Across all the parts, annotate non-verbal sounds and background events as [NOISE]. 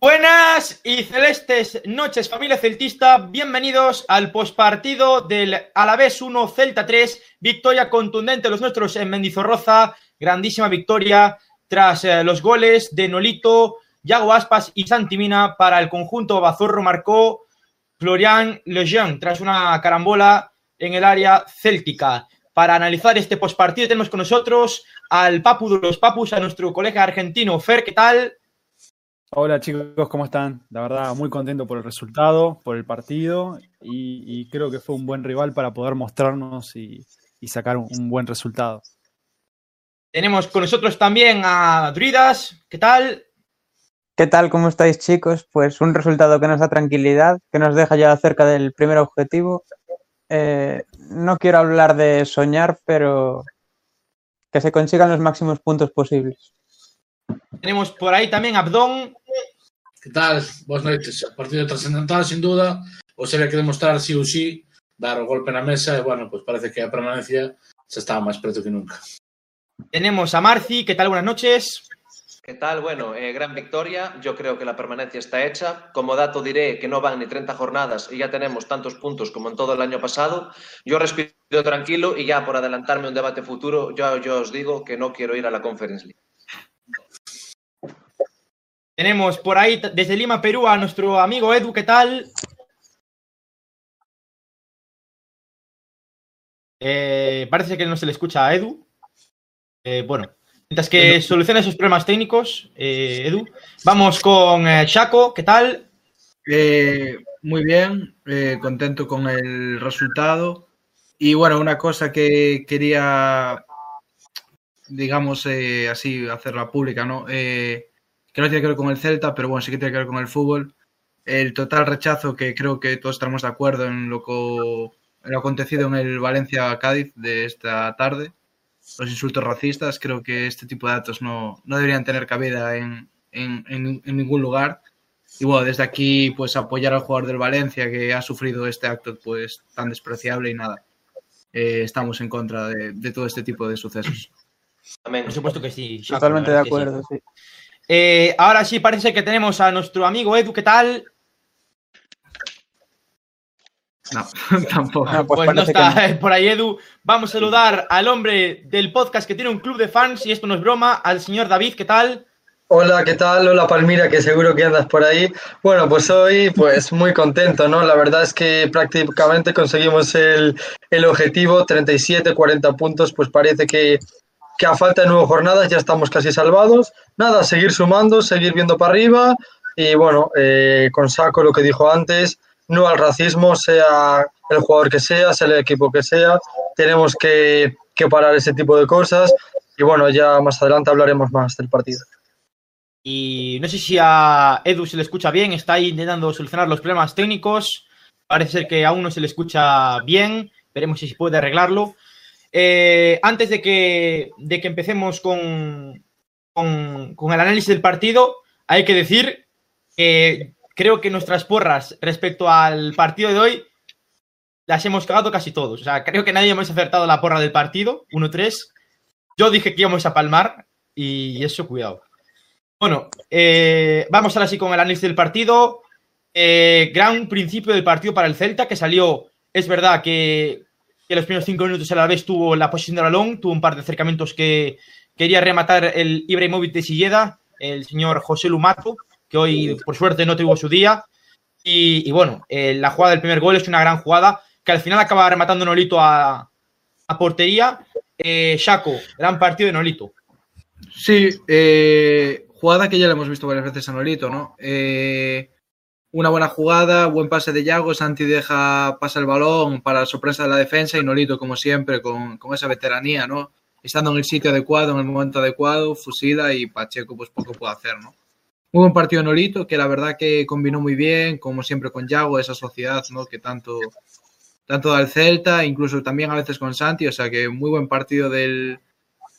Buenas y celestes noches, familia celtista. Bienvenidos al pospartido del Alavés 1 Celta 3. Victoria contundente de los nuestros en Mendizorroza. Grandísima victoria tras eh, los goles de Nolito, Yago Aspas y Santimina para el conjunto Bazorro. Marcó Florian Lejeune tras una carambola en el área céltica. Para analizar este pospartido tenemos con nosotros al Papu de los Papus, a nuestro colega argentino Fer. ¿Qué tal? Hola chicos, ¿cómo están? La verdad, muy contento por el resultado, por el partido y, y creo que fue un buen rival para poder mostrarnos y, y sacar un, un, buen resultado. Tenemos con nosotros también a Druidas, ¿qué tal? ¿Qué tal? ¿Cómo estáis chicos? Pues un resultado que nos da tranquilidad, que nos deja ya cerca del primer objetivo. Eh, no quiero hablar de soñar, pero que se consigan los máximos puntos posibles. Tenemos por aí tamén Abdón. Que tal? Boas noites. Partido trascendental, sin duda. O se que demostrar sí ou sí, dar o golpe na mesa e, bueno, pues parece que a permanencia se estaba máis preto que nunca. Tenemos a Marci. ¿Qué tal? Buenas noches. ¿Qué tal? Bueno, eh, gran victoria. Yo creo que la permanencia está hecha. Como dato diré que no van ni 30 jornadas y ya tenemos tantos puntos como en todo el año pasado. Yo respiro tranquilo y ya por adelantarme un debate futuro, yo, yo os digo que no quiero ir a la Conference League. Tenemos por ahí desde Lima, Perú, a nuestro amigo Edu. ¿Qué tal? Eh, parece que no se le escucha a Edu. Eh, bueno, mientras que soluciona esos problemas técnicos, eh, Edu, vamos con Chaco. ¿Qué tal? muy bien, contento con el resultado. Y bueno, una cosa que quería, digamos, así, hacerla pública, ¿no? Que no tiene que ver con el Celta, pero bueno, sí que tiene que ver con el fútbol. El total rechazo, que creo que todos estamos de acuerdo en lo, co, en lo acontecido en el Valencia-Cádiz de esta tarde, los insultos racistas, creo que este tipo de datos no, no deberían tener cabida en, en, en, en, ningún lugar. Y bueno, desde aquí, pues apoyar al jugador del Valencia que ha sufrido este acto pues tan despreciable y nada. Eh, estamos en contra de, de, todo este tipo de sucesos. Por supuesto que sí. Totalmente de acuerdo, sí. sí. Eh, ahora sí, parece que tenemos a nuestro amigo Edu. ¿Qué tal? No, [LAUGHS] tampoco. No, pues, pues no está no. por ahí Edu. Vamos a saludar al hombre del podcast que tiene un club de fans, y esto no es broma, al señor David. ¿Qué tal? Hola, ¿qué tal? Hola Palmira, que seguro que andas por ahí. Bueno, pues hoy pues muy contento, ¿no? La verdad es que prácticamente conseguimos el, el objetivo, 37, 40 puntos, pues parece que, que a falta de nueve jornadas ya estamos casi salvados. Nada, seguir sumando, seguir viendo para arriba y bueno, eh, con saco lo que dijo antes, no al racismo, sea el jugador que sea, sea el equipo que sea, tenemos que, que parar ese tipo de cosas y bueno, ya más adelante hablaremos más del partido. Y no sé si a Edu se le escucha bien, está ahí intentando solucionar los problemas técnicos, parece ser que aún no se le escucha bien, veremos si se puede arreglarlo. Eh, antes de que, de que empecemos con, con, el análisis del partido, hay que decir que creo que nuestras porras respecto al partido de hoy las hemos cagado casi todos. O sea, creo que nadie hemos acertado la porra del partido, 1-3. Yo dije que íbamos a palmar y eso, cuidado. Bueno, eh, vamos ahora sí con el análisis del partido. Eh, gran principio del partido para el Celta, que salió, es verdad que que los primeros cinco minutos a la vez tuvo la posición de balón, tuvo un par de acercamientos que quería rematar el Ibrahimovic de Silleda, el señor José Lumato, que hoy por suerte no tuvo su día. Y, bueno, eh, la jugada del primer gol es una gran jugada que al final acaba rematando Nolito a, portería. Eh, Shaco, gran partido de Nolito. Sí, eh, jugada que ya le hemos visto varias veces a Nolito, ¿no? Eh, una buena jugada, buen pase de Yago, Santi deja pasa el balón para sorpresa de la defensa y Nolito, como siempre, con, con, esa veteranía, ¿no? Estando en el sitio adecuado, en el momento adecuado, fusila y Pacheco pues poco puede hacer, ¿no? Muy buen partido Nolito, que la verdad que combinó muy bien, como siempre con Yago, esa sociedad, ¿no? Que tanto, tanto da el Celta, incluso también a veces con Santi, o sea que muy buen partido del,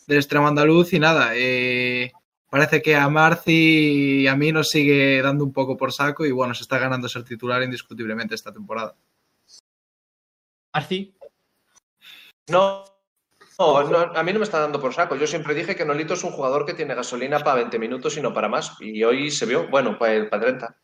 del extremo andaluz y nada, eh, parece que a Marci y a mí nos sigue dando un poco por saco y bueno, se está ganando ser titular indiscutiblemente esta temporada. Marci. No, No, no, a mí no me está dando por saco. Yo siempre dije que Nolito es un jugador que tiene gasolina para 20 minutos y no para más. Y hoy se vio, bueno, para, para 30.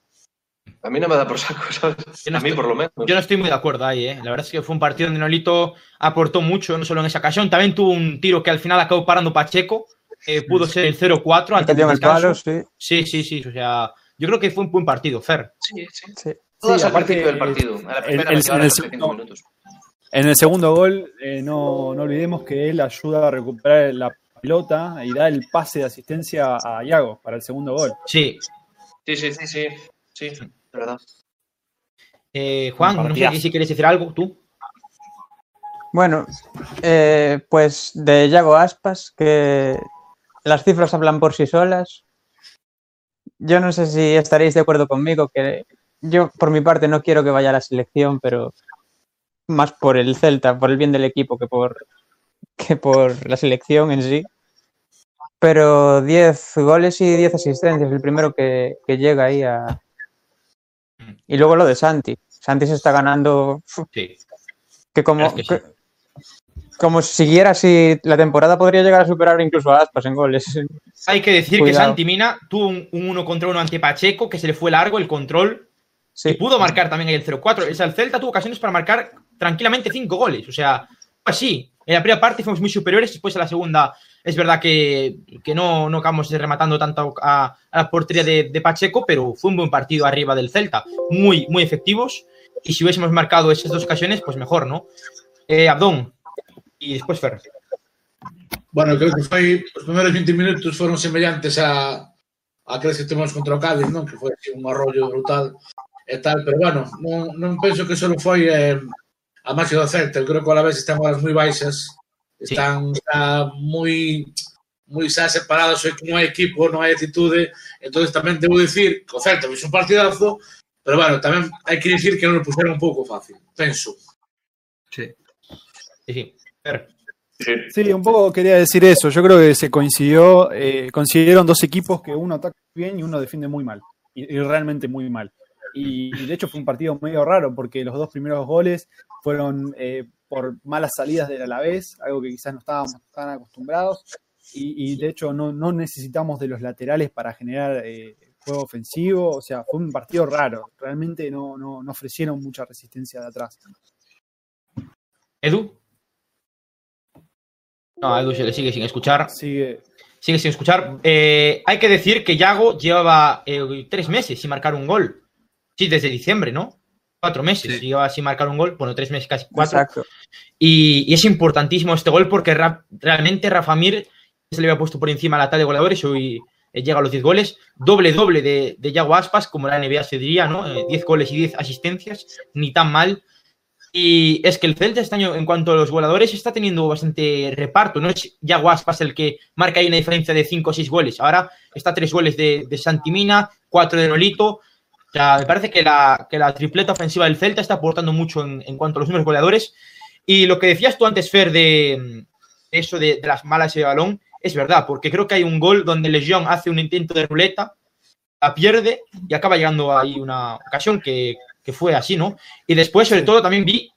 A mí no me da por saco, [LAUGHS] ¿sabes? No a mí estoy- por lo menos. Yo no estoy muy de acuerdo ahí, ¿eh? La verdad es que fue un partido donde Nolito aportó mucho, no solo en esa ocasión, también tuvo un tiro que al final acabó parando Pacheco, eh, pudo ser el 0-4 Que antes dio en del el palo, descanso. sí. Sí, sí, sí, o sea, yo creo que fue un buen partido, Fer. Sí, sí. sí. Todo Sí, es al aparte, principio del partido. A la el- primera el- me quedaron el 45 segundo- minutos. En el segundo gol, eh, no, no olvidemos que él ayuda a recuperar la pelota y da el pase de asistencia a Iago para el segundo gol. Sí. Sí, sí, sí, sí. Sí, de verdad. Eh, Juan, no sé si quieres decir algo, tú. Bueno, eh, pues de Yago Aspas, que las cifras hablan por sí solas. Yo no sé si estaréis de acuerdo conmigo, que yo por mi parte no quiero que vaya a la selección, pero más por el Celta, por el bien del equipo que por, que por la selección en sí. Pero 10 goles y 10 asistencias, el primero que, que llega ahí a... Y luego lo de Santi. Santi se está ganando Sí. que como, Es que sí. que- como siguiera así, la temporada podría llegar a superar incluso a Aspas en goles. [LAUGHS] Hay que decir que. Santi Mina tuvo un, un uno contra uno ante Pacheco, que se le fue largo el control, y Sí, pudo marcar también ahí el 0-4. O sea, el Celta tuvo ocasiones para marcar tranquilamente cinco goles. O sea, fue así. En la primera parte fuimos muy superiores, después en la segunda es verdad que, que no, no acabamos rematando tanto a, a la portería de, de Pacheco, pero fue un buen partido arriba del Celta. Muy, muy efectivos. Y si hubiésemos marcado esas dos ocasiones, pues mejor, ¿no? Eh, Abdón. e despois Fer. Bueno, creo que foi os primeiros 20 minutos foron semellantes a a crees que temos contra o Cádiz, non? Que foi así, un arrollo brutal e tal, pero bueno, non, non penso que só foi eh, a marcha do Celta, eu creo que a la vez están horas moi baixas, están sí. está moi moi xa separados, é que non hai equipo, non hai actitude, entonces tamén debo dicir que o Celta fixo un partidazo, pero bueno, tamén hai que dicir que non o puxeron un pouco fácil, penso. Sí. Sí, sí. Sí, un poco quería decir eso. Yo creo que se coincidió, eh, coincidieron dos equipos que uno ataca bien y uno defiende muy mal. Y, y realmente muy mal. Y, y de hecho fue un partido medio raro porque los dos primeros goles fueron eh, por malas salidas del Alavés, algo que quizás no estábamos tan acostumbrados. Y, y de hecho no, no necesitamos de los laterales para generar eh, juego ofensivo. O sea, fue un partido raro. Realmente no, no, no ofrecieron mucha resistencia de atrás. Edu. No, a Edu se le sigue sin escuchar. Sigue, Sigue sin escuchar. Eh, hay que decir que Yago llevaba eh, tres meses sin marcar un gol. Sí, desde diciembre, ¿no? Cuatro meses Sí. llevaba sin marcar un gol. Bueno, tres meses, casi cuatro. exacto. Y, y es importantísimo este gol porque ra- realmente Rafa Mir se le había puesto por encima a la tal de goleadores y hoy eh, llega a los 10 goles. Doble, doble de, de Yago Aspas, como la NBA se diría, ¿no? Eh, 10 goles y 10 asistencias, ni tan mal. Y es que el Celta este año, en cuanto a los goleadores, está teniendo bastante reparto. No es Yago Aspas el que marca ahí una diferencia de 5 o 6 goles. Ahora está 3 goles de, Santimina, 4 de Nolito. O sea, me parece que la, que la tripleta ofensiva del Celta está aportando mucho en, cuanto a los números goleadores. Y lo que decías tú antes, Fer, de, eso de, las malas de balón, es verdad, porque creo que hay un gol donde Legión hace un intento de ruleta, la pierde y acaba llegando ahí una ocasión que, que fue así, ¿no? Y después, sobre todo, también vi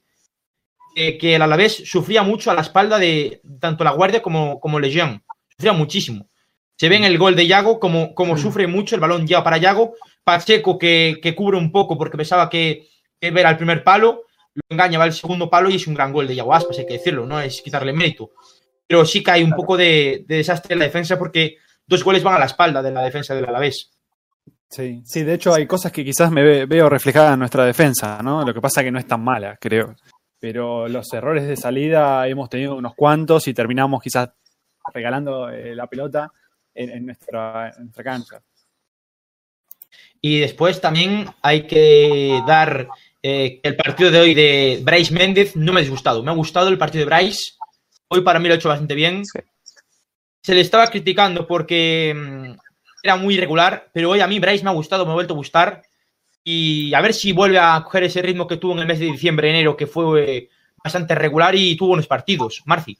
eh, que el Alavés sufría mucho a la espalda de tanto la Guardia como, como Legión. Sufría muchísimo. Se ve en el gol de Yago como, como sufre mucho, el balón lleva para Yago. Pacheco que, que cubre un poco porque pensaba que, que era el primer palo, lo engaña, va al segundo palo y es un gran gol de Yago Aspas, hay que decirlo, no es quitarle mérito. Pero sí que hay un poco de, de desastre en la defensa porque dos goles van a la espalda de la defensa del Alavés. Sí, sí, de hecho hay cosas que quizás me ve- veo reflejadas en nuestra defensa, ¿no? Lo que pasa que no es tan mala, creo. Pero los errores de salida hemos tenido unos cuantos y terminamos quizás regalando eh, la pelota en, en nuestra, en nuestra cancha. Y después también hay que dar eh, que el partido de hoy de Bryce Méndez no me ha disgustado. Me ha gustado el partido de Bryce. Hoy para mí lo ha hecho bastante bien. Sí. Se le estaba criticando porque mm, era muy irregular, pero hoy a mí Bryce me ha gustado, me ha vuelto a gustar. Y a ver si vuelve a coger ese ritmo que tuvo en el mes de diciembre, enero, que fue eh, bastante regular y tuvo unos partidos. Marci.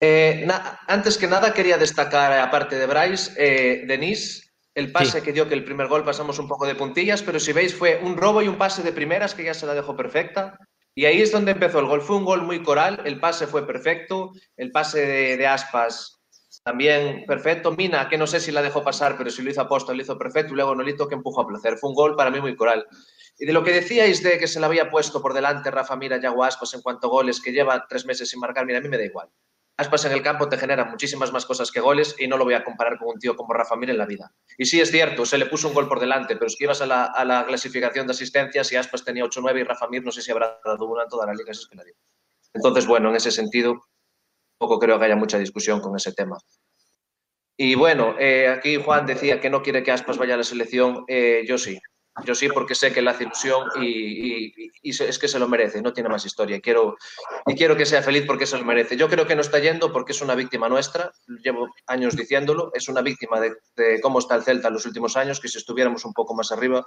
Eh, antes que nada, quería destacar, aparte de Bryce, eh, Denis, el pase Sí. que dio que el primer gol pasamos un poco de puntillas, pero si veis fue un robo y un pase de primeras que ya se la dejó perfecta. Y ahí es donde empezó el gol. Fue un gol muy coral, el pase fue perfecto, el pase de, de Aspas también perfecto. Mina, que no sé si la dejó pasar, pero si lo hizo aposta, lo hizo perfecto. Y luego Nolito, que empujó a placer. Fue un gol para mí muy coral. Y de lo que decíais de que se le había puesto por delante Rafa Mira, Yago Aspas en cuanto a goles, que lleva tres meses sin marcar, mira, a mí me da igual. Aspas en el campo te genera muchísimas más cosas que goles y no lo voy a comparar con un tío como Rafa Mir en la vida. Y sí es cierto, se le puso un gol por delante, pero es que ibas a la, clasificación de asistencias y Aspas tenía 8-9 y Rafa Mir no sé si habrá dado una en toda la liga, eso es que la digo. Entonces, bueno, en ese sentido, poco creo que haya mucha discusión con ese tema. Y bueno, eh, aquí Juan decía que no quiere que Aspas vaya a la selección, eh, yo sí. Yo sí, porque sé que le hace y, es que se lo merece, no tiene más historia. Quiero, y quiero que sea feliz porque se lo merece. Yo creo que no está yendo porque es una víctima nuestra, llevo años diciéndolo, es una víctima de, de cómo está el Celta en los últimos años, que si estuviéramos un poco más arriba,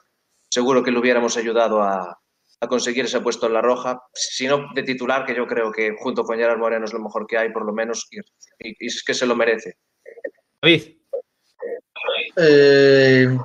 seguro que le hubiéramos ayudado a, a conseguir ese puesto en la roja, si no de titular, que yo creo que junto con Gerard Moreno es lo mejor que hay, por lo menos, y, y, y es que se lo merece. David. Eh,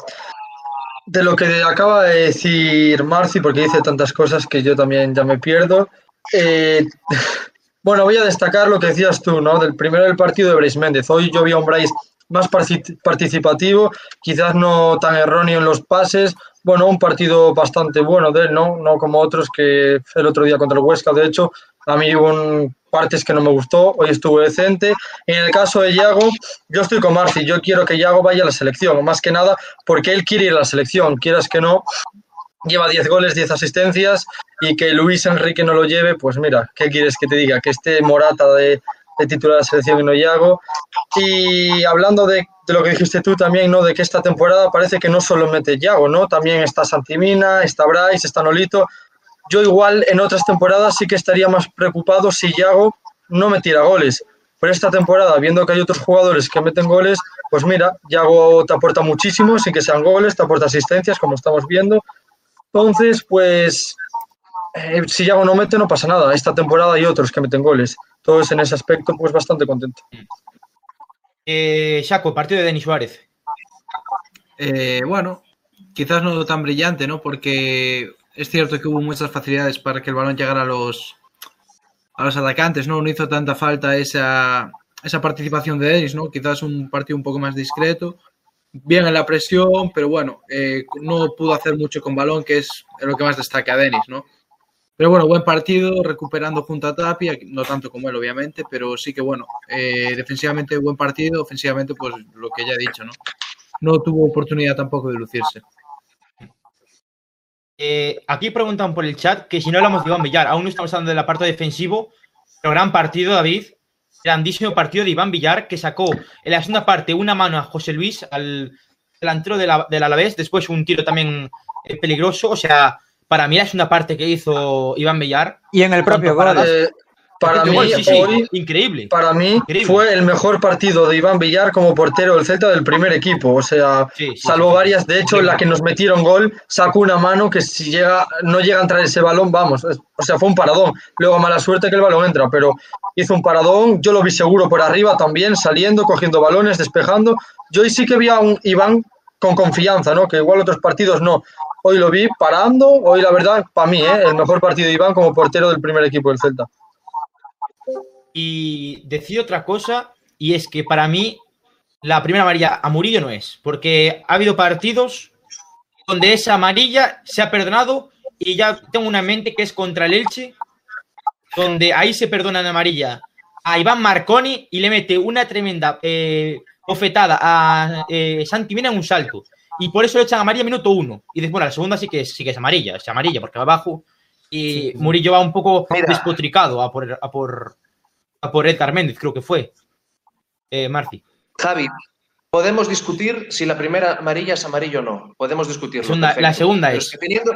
de lo que acaba de decir Marci, porque dice tantas cosas que yo también ya me pierdo. Eh, [LAUGHS] bueno, voy a destacar lo que decías tú, ¿no? Del primero del partido de Bryce Méndez. Hoy yo vi a un Bryce más participativo, quizás no tan erróneo en los pases. Bueno, un partido bastante bueno de él, ¿no? No como otros que el otro día contra el Huesca, de hecho, a mí hubo un, partes que no me gustó, hoy estuvo decente. En el caso de Yago, yo estoy con Marci, yo quiero que Yago vaya a la selección, más que nada porque él quiere ir a la selección, quieras que no, lleva 10 goles, 10 asistencias y que Luis Enrique no lo lleve, pues mira, ¿qué quieres que te diga? Que esté Morata de, de titular de la selección y no Yago. Y hablando de, de, lo que dijiste tú también, ¿no? De que esta temporada parece que no solo mete Yago, ¿no? También está Santimina, está Bryce, está Nolito. Yo igual en otras temporadas sí que estaría más preocupado si Yago no metiera goles. Pero esta temporada, viendo que hay otros jugadores que meten goles, pues mira, Yago te aporta muchísimo, sin que sean goles, te aporta asistencias, como estamos viendo. Entonces, pues, eh, si Yago no mete, no pasa nada. Esta temporada hay otros que meten goles. Entonces, en ese aspecto, pues bastante contento. Eh, partido de Denis Suárez. Eh, bueno, quizás no tan brillante, ¿no? Porque es cierto que hubo muchas facilidades para que el balón llegara a los, a los atacantes, ¿no? No hizo tanta falta esa, esa participación de Denis, ¿no? Quizás un partido un poco más discreto. Bien en la presión, pero bueno, eh, no pudo hacer mucho con balón, que es lo que más destaca a Denis, ¿no? Pero bueno, buen partido, recuperando junto a Tapia, no tanto como él, obviamente, pero sí que bueno, eh, defensivamente buen partido, ofensivamente, pues lo que ya he dicho, ¿no? No tuvo oportunidad tampoco de lucirse. Eh, aquí preguntan por el chat que si no hablamos de Iván Villar, aún no estamos hablando del apartado defensivo, pero gran partido, David. Grandísimo partido de Iván Villar que sacó en la segunda parte una mano a José Luis, al delantero de la, del Alavés, después un tiro también eh, peligroso. O sea, para mí es una parte que hizo Iván Villar. Y en el propio gol. Eh, para mí, sí, sí, hoy, increíble. Para mí increíble. fue el mejor partido de Iván Villar como portero del Celta del primer equipo. O sea, Sí, sí, salvo sí. varias. De hecho, en la que nos metieron gol, sacó una mano que si llega, no llega a entrar ese balón, vamos. O sea, fue un paradón. Luego, mala suerte que el balón entra, pero hizo un paradón. Yo lo vi seguro por arriba también, saliendo, cogiendo balones, despejando. Yo hoy sí que vi a un Iván con confianza, ¿no? Que igual otros partidos no. Hoy lo vi parando. Hoy, la verdad, para mí, ¿eh? el mejor partido de Iván como portero del primer equipo del Celta. Y decir otra cosa, y es que para mí la primera amarilla a Murillo no es, porque ha habido partidos donde esa amarilla se ha perdonado y ya tengo una en mente que es contra el Elche, donde ahí se perdona la amarilla a Iván Marconi y le mete una tremenda eh, bofetada a eh, Santi Mina en un salto. Y por eso le echan amarilla minuto uno. Y después, bueno, la segunda sí que es, sí que es amarilla, es amarilla porque va abajo. Y Murillo va un poco Mira. despotricado a por, a por, a por Edgar Méndez, creo que fue. Eh, Marci. Javi, podemos discutir si la primera amarilla es amarilla o no. Podemos discutirlo. Segunda- la segunda es. que teniendo,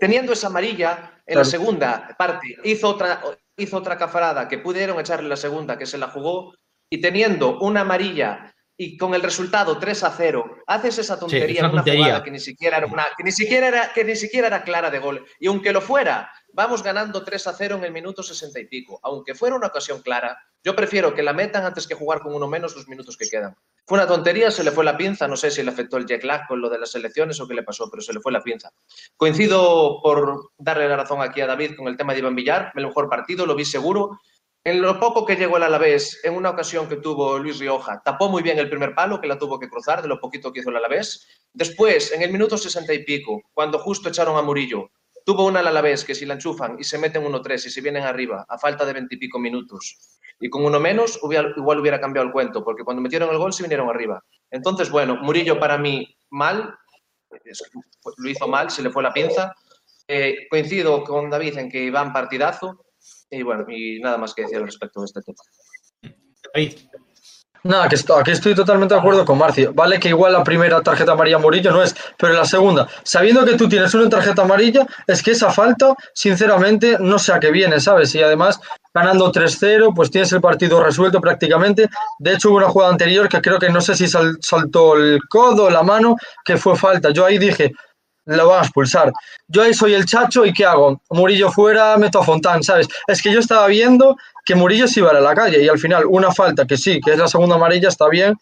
teniendo esa amarilla, en Claro. la segunda parte hizo otra, hizo otra cafarada que pudieron echarle la segunda, que se la jugó, y teniendo una amarilla y con el resultado 3 a 0, haces esa es tontería en una tontería. jugada que ni siquiera era una, que ni siquiera era, que ni siquiera era clara de gol. Y aunque lo fuera, vamos ganando 3 a 0 en el minuto 60 y pico. Aunque fuera una ocasión clara, yo prefiero que la metan antes que jugar con uno menos los minutos que quedan. Fue una tontería, se le fue la pinza, no sé si le afectó el jet lag con lo de las elecciones o qué le pasó, pero se le fue la pinza. Coincido por darle la razón aquí a David con el tema de Iván Villar, el mejor partido, lo vi seguro. En lo poco que llegó el Alavés, en una ocasión que tuvo Luis Rioja, tapó muy bien el primer palo, que la tuvo que cruzar, de lo poquito que hizo el Alavés. Después, en el minuto 60 y pico, cuando justo echaron a Murillo, tuvo una al Alavés que si la enchufan y se meten 1-3 y se vienen arriba a falta de 20 y pico minutos y con uno menos, igual hubiera cambiado el cuento, porque cuando metieron el gol se vinieron arriba. Entonces, bueno, Murillo para mí mal, lo hizo mal, se le fue la pinza. Eh, coincido con David en que Iván partidazo y bueno, y nada más que decir al respecto de este tema. David, Nada, que esto- aquí estoy totalmente de acuerdo con Marcio. Vale que igual la primera tarjeta amarilla Murillo no es, pero la segunda, sabiendo que tú tienes una tarjeta amarilla, es que esa falta, sinceramente, no sé a qué viene, ¿sabes? Y además, ganando 3-0, pues tienes el partido resuelto prácticamente. De hecho, hubo una jugada anterior que creo que no sé si sal- saltó el codo, la mano, que fue falta. Yo ahí dije, lo van a expulsar. Yo ahí soy el chacho y ¿qué hago? Murillo fuera, meto a Fontán, ¿sabes? Es que yo estaba viendo que Murillo se iba a la calle y al final una falta que sí, que es la segunda amarilla, está bien.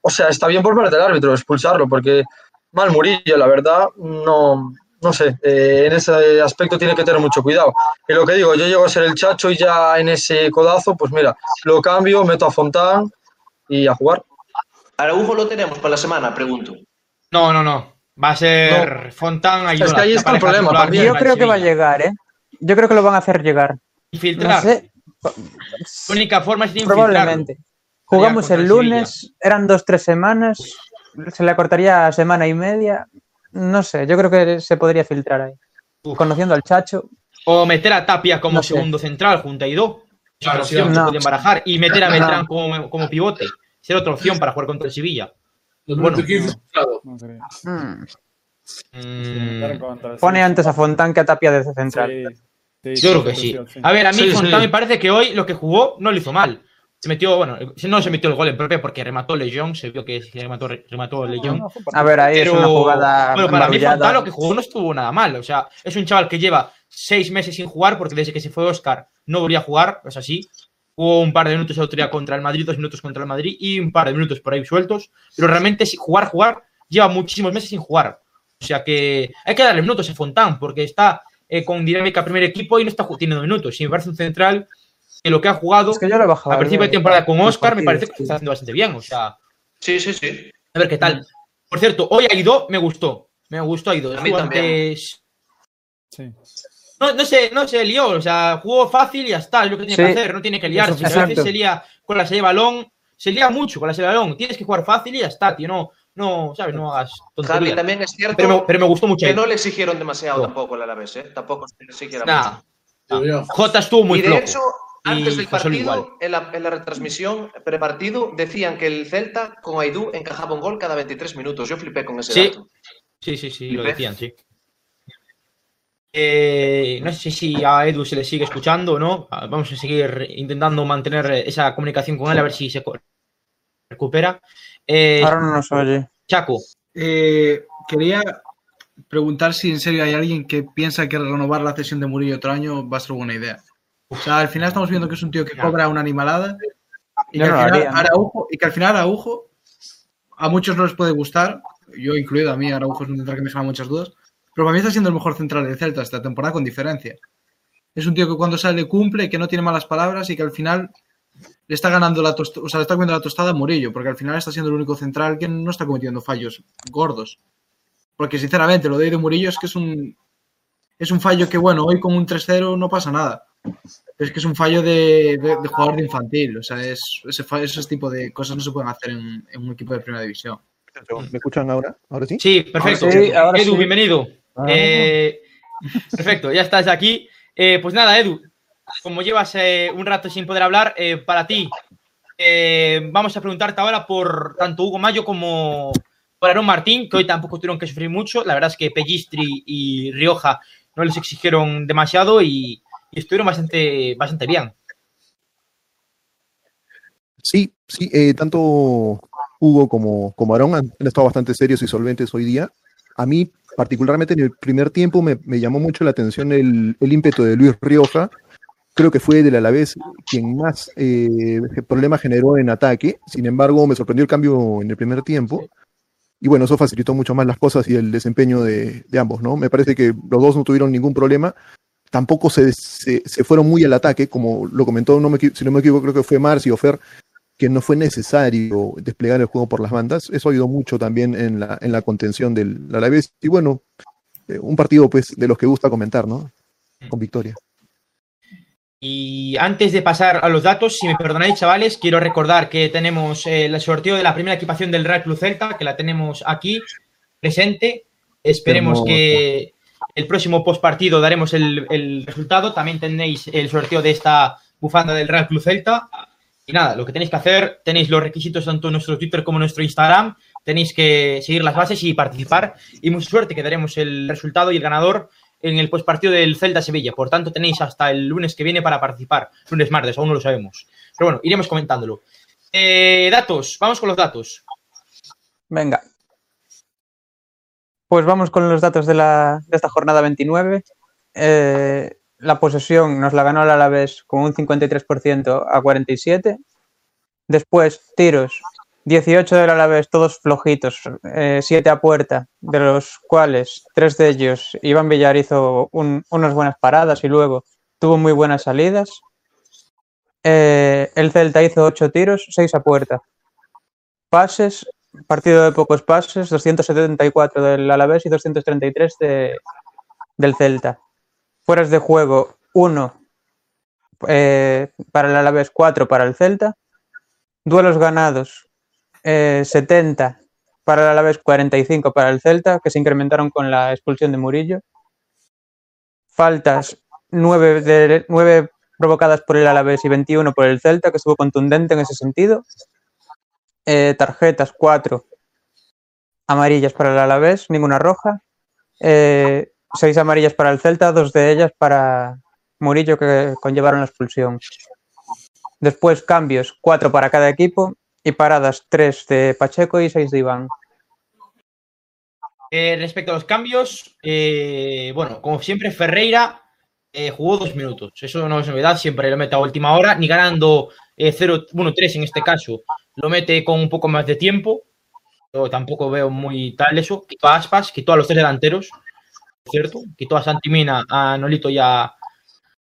O sea, está bien por parte del árbitro expulsarlo porque mal Murillo, la verdad, no, no sé, eh, en ese aspecto tiene que tener mucho cuidado. Y lo que digo, yo llego a ser el chacho y ya en ese codazo, pues mira, lo cambio, meto a Fontán y a jugar. Araujo lo tenemos para la semana, pregunto. no, no, no. Va a ser Fontán ayuda. Es que ahí está el problema también. Yo creo que va a llegar, ¿eh? Yo creo que lo van a hacer llegar. No Infiltrar. sé. La única forma es infiltrar. Probablemente. Jugamos el lunes, eran dos, tres semanas, se le cortaría semana y media. No sé, yo creo que se podría filtrar ahí. Uf. Conociendo al Chacho, O meter a Tapia como No sé. segundo central junto a Ido. Es otra Claro, opción que no. pueden barajar. Y meter a No. Beltrán como, como pivote. Será otra opción para jugar contra el Sevilla. Los Bueno. minutos 15, claro. No creo. mm, pone antes a Fontán que a Tapia de central. Sí, sí, yo creo que sí. A ver, a mí Sí, Fontán sí. me parece que hoy lo que jugó no lo hizo mal. Se metió, bueno, no se metió el gol en propia porque remató Legión, se vio que se remató, remató. No, un A ver, ahí es Pero, una jugada bueno, para mí. Fontán lo que jugó no estuvo nada mal. O sea, es un chaval que lleva seis meses sin jugar porque desde que se fue Oscar no volvía a jugar, es así. Jugó un par de minutos el otro día contra el Madrid, dos minutos contra el Madrid y un par de minutos por ahí sueltos. Pero realmente si jugar, jugar, lleva muchísimos meses sin jugar. O sea que hay que darle minutos a Fontán porque está eh, con dinámica primer equipo y no está teniendo minutos. Y me parece un central que lo que ha jugado Es que yo a principio de temporada con Oscar me parece que está haciendo bastante bien. O sea, Sí, sí, sí. a ver qué tal. Por cierto, hoy Aido me gustó. Me gustó Aido. A mí también. Sí. No, no se, no se lió, o sea, jugó fácil y ya está, es lo que tiene Sí. que hacer, no tiene que liarse. A veces se lía con la salida de balón, se lía mucho con la salida de balón. Tienes que jugar fácil y ya está, tío, no, no, ¿sabes? No hagas Javi, tonterías. también es cierto Pero me, pero me gustó mucho que no le exigieron demasiado No. tampoco al Alavés, ¿eh? Tampoco se le exigieron Nah, mucho. Jota estuvo muy y de flojo. hecho, antes Y del partido, en la, en la retransmisión prepartido, decían que el Celta con Aidú encajaba un gol cada 23 minutos. Yo flipé con ese Sí. dato. Sí, sí, sí, lo ¿Ves? decían, sí. Eh, no sé si a Edu se le sigue escuchando o no. Ah, Vamos a seguir intentando mantener esa comunicación con él a ver si se recupera. Eh, Ahora no nos oye. Chaco, Eh, quería preguntar si en serio hay alguien que piensa que renovar la cesión de Murillo otro año va a ser buena idea. O sea, al final estamos viendo que es un tío que cobra una animalada y que, no al final haría, ¿no? Araujo, y que al final Araujo a muchos no les puede gustar, yo incluido, a mí Araujo es un central que me genera muchas dudas, pero para mí está siendo el mejor central del Celta esta temporada con diferencia. Es un tío que cuando sale cumple, que no tiene malas palabras y que al final le está ganando la tostada, o sea, le está comiendo la tostada a Murillo, porque al final está siendo el único central que no está cometiendo fallos gordos. Porque sinceramente, lo de de Murillo es que es un es un fallo que, bueno, hoy con un 3-0 no pasa nada. Es que es un fallo de, de- de jugador de infantil. O sea, es, ese, ese tipo de cosas no se pueden hacer en, en un equipo de primera división. ¿Me escuchan ahora? ¿Ahora sí? sí, perfecto. Sí, ahora Edu, sí. bienvenido. Ah. Eh, perfecto, ya estás aquí. Eh, pues nada, Edu, como llevas eh, un rato sin poder hablar, eh, para ti, eh, vamos a preguntarte ahora por tanto Hugo Mayo como por Aaron Martín, que hoy tampoco tuvieron que sufrir mucho. La verdad es que Pellistri y Rioja no les exigieron demasiado y, y estuvieron bastante, bastante bien. Sí, sí, eh, tanto Hugo Hugo como, como Aarón han, estado bastante serios y solventes hoy día. A mí, particularmente en el primer tiempo, me, llamó mucho la atención el, el, ímpetu de Luis Rioja. Creo que fue del Alavés quien más eh, problemas generó en ataque. Sin embargo, me sorprendió el cambio en el primer tiempo. Y bueno, eso facilitó mucho más las cosas y el desempeño de, ambos, ¿no? Me parece que los dos no tuvieron ningún problema tampoco se, se, fueron muy al ataque, como lo comentó, no me, si no me equivoco, creo que fue Marci o Fer, que no fue necesario desplegar el juego por las bandas. Eso ayudó mucho también en la, en la contención del Alavés. Y bueno, eh, un partido pues de los que gusta comentar, ¿no? Con victoria. Y antes de pasar a los datos, si me perdonáis, chavales, quiero recordar que tenemos eh, el sorteo de la primera equipación del Real Club Celta, que la tenemos aquí presente. Esperemos que, el próximo postpartido daremos el, resultado. También tenéis el sorteo de esta bufanda del Real Club Celta. Y nada, lo que tenéis que hacer, tenéis los requisitos tanto en nuestro Twitter como en nuestro Instagram. Tenéis que seguir las bases y participar. Y mucha suerte que daremos el resultado y el ganador en el postpartido del Celta Sevilla. Por tanto, tenéis hasta el lunes que viene para participar. Lunes, martes, aún no lo sabemos. Pero bueno, iremos comentándolo. Eh, datos, vamos con los datos. Venga. Pues vamos con los datos de, la, de esta jornada 29. Eh, la posesión nos la ganó el Alavés con un 53% a 47. Después, tiros, 18 del Alavés, todos flojitos, 7 eh, a puerta, de los cuales tres de ellos, Iván Villar hizo unas buenas paradas y luego tuvo muy buenas salidas. Eh, el Celta hizo 8 tiros, 6 a puerta. Pases, partido de pocos pases, 274 del Alavés y 233 de, del Celta. Fueras de juego, 1 eh, para el Alavés, 4 para el Celta. Duelos ganados, 70 eh, para el Alavés, 45 para el Celta, que se incrementaron con la expulsión de Murillo. Faltas, 9, de, 9 provocadas por el Alavés y 21 por el Celta, que estuvo contundente en ese sentido. Eh, tarjetas, cuatro amarillas para el Alavés, ninguna roja. Seis amarillas para el Celta, dos de ellas para Murillo que conllevaron la expulsión. Después cambios, cuatro para cada equipo y paradas, tres de Pacheco y seis de Iván. Eh, respecto a los cambios, bueno, como siempre, Ferreira jugó dos minutos. Eso no es novedad, siempre lo mete a última hora, ni ganando 0, bueno, 3 en este caso, lo mete con un poco más de tiempo. Yo tampoco veo muy tal eso. Quitó a Aspas, quitó a los tres delanteros, ¿cierto? Quitó a Santimina, a Nolito y a,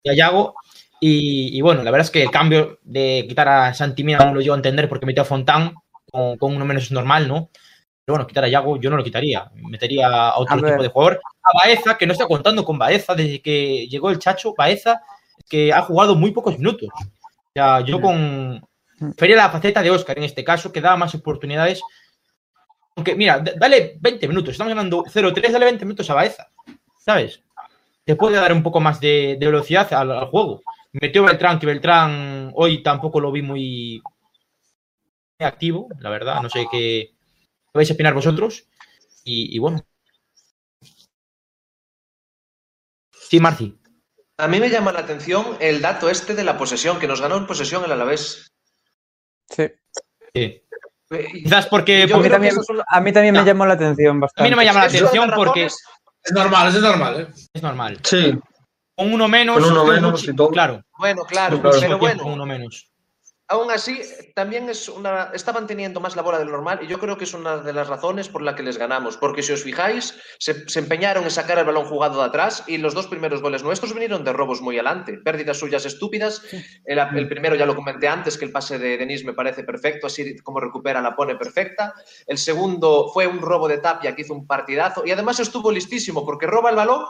Yago. Y, bueno, la verdad es que el cambio de quitar a Santimina no lo llevo a entender porque metió a Fontán con, uno menos normal, ¿no? Pero bueno, quitar a Yago yo no lo quitaría. Metería a otro tipo de jugador. A Baeza, que no está contando con Baeza desde que llegó el Chacho. Baeza, que ha jugado muy pocos minutos. O sea, yo con, Feria la faceta de Oscar en este caso, que da más oportunidades. Aunque, mira, dale 20 minutos, estamos ganando 0-3, dale 20 minutos a Baeza, ¿sabes? Te puede dar un poco más de, velocidad al, juego. Metió Beltrán, que Beltrán hoy tampoco lo vi muy activo, la verdad, no sé qué, vais a opinar vosotros. Y, bueno. Sí, Marci. A mí me llama la atención el dato este de la posesión, que nos ganó en posesión el Alavés. Sí. Quizás porque. a mí también me llamó la atención bastante. A mí no me llama la atención porque. Es normal, es normal, ¿eh? Es normal. Sí. Con uno menos. Con uno menos y todo. Claro. Bueno, claro, pero bueno. Con uno menos. Aún así, también es una, estaban teniendo más la bola de lo normal y yo creo que es una de las razones por la que les ganamos. Porque si os fijáis, se, empeñaron en sacar el balón jugado de atrás y los dos primeros goles nuestros vinieron de robos muy adelante. Pérdidas suyas estúpidas. El, primero ya lo comenté antes, que el pase de Denis me parece perfecto, así como recupera la pone perfecta. El segundo fue un robo de Tapia que hizo un partidazo y además estuvo listísimo porque roba el balón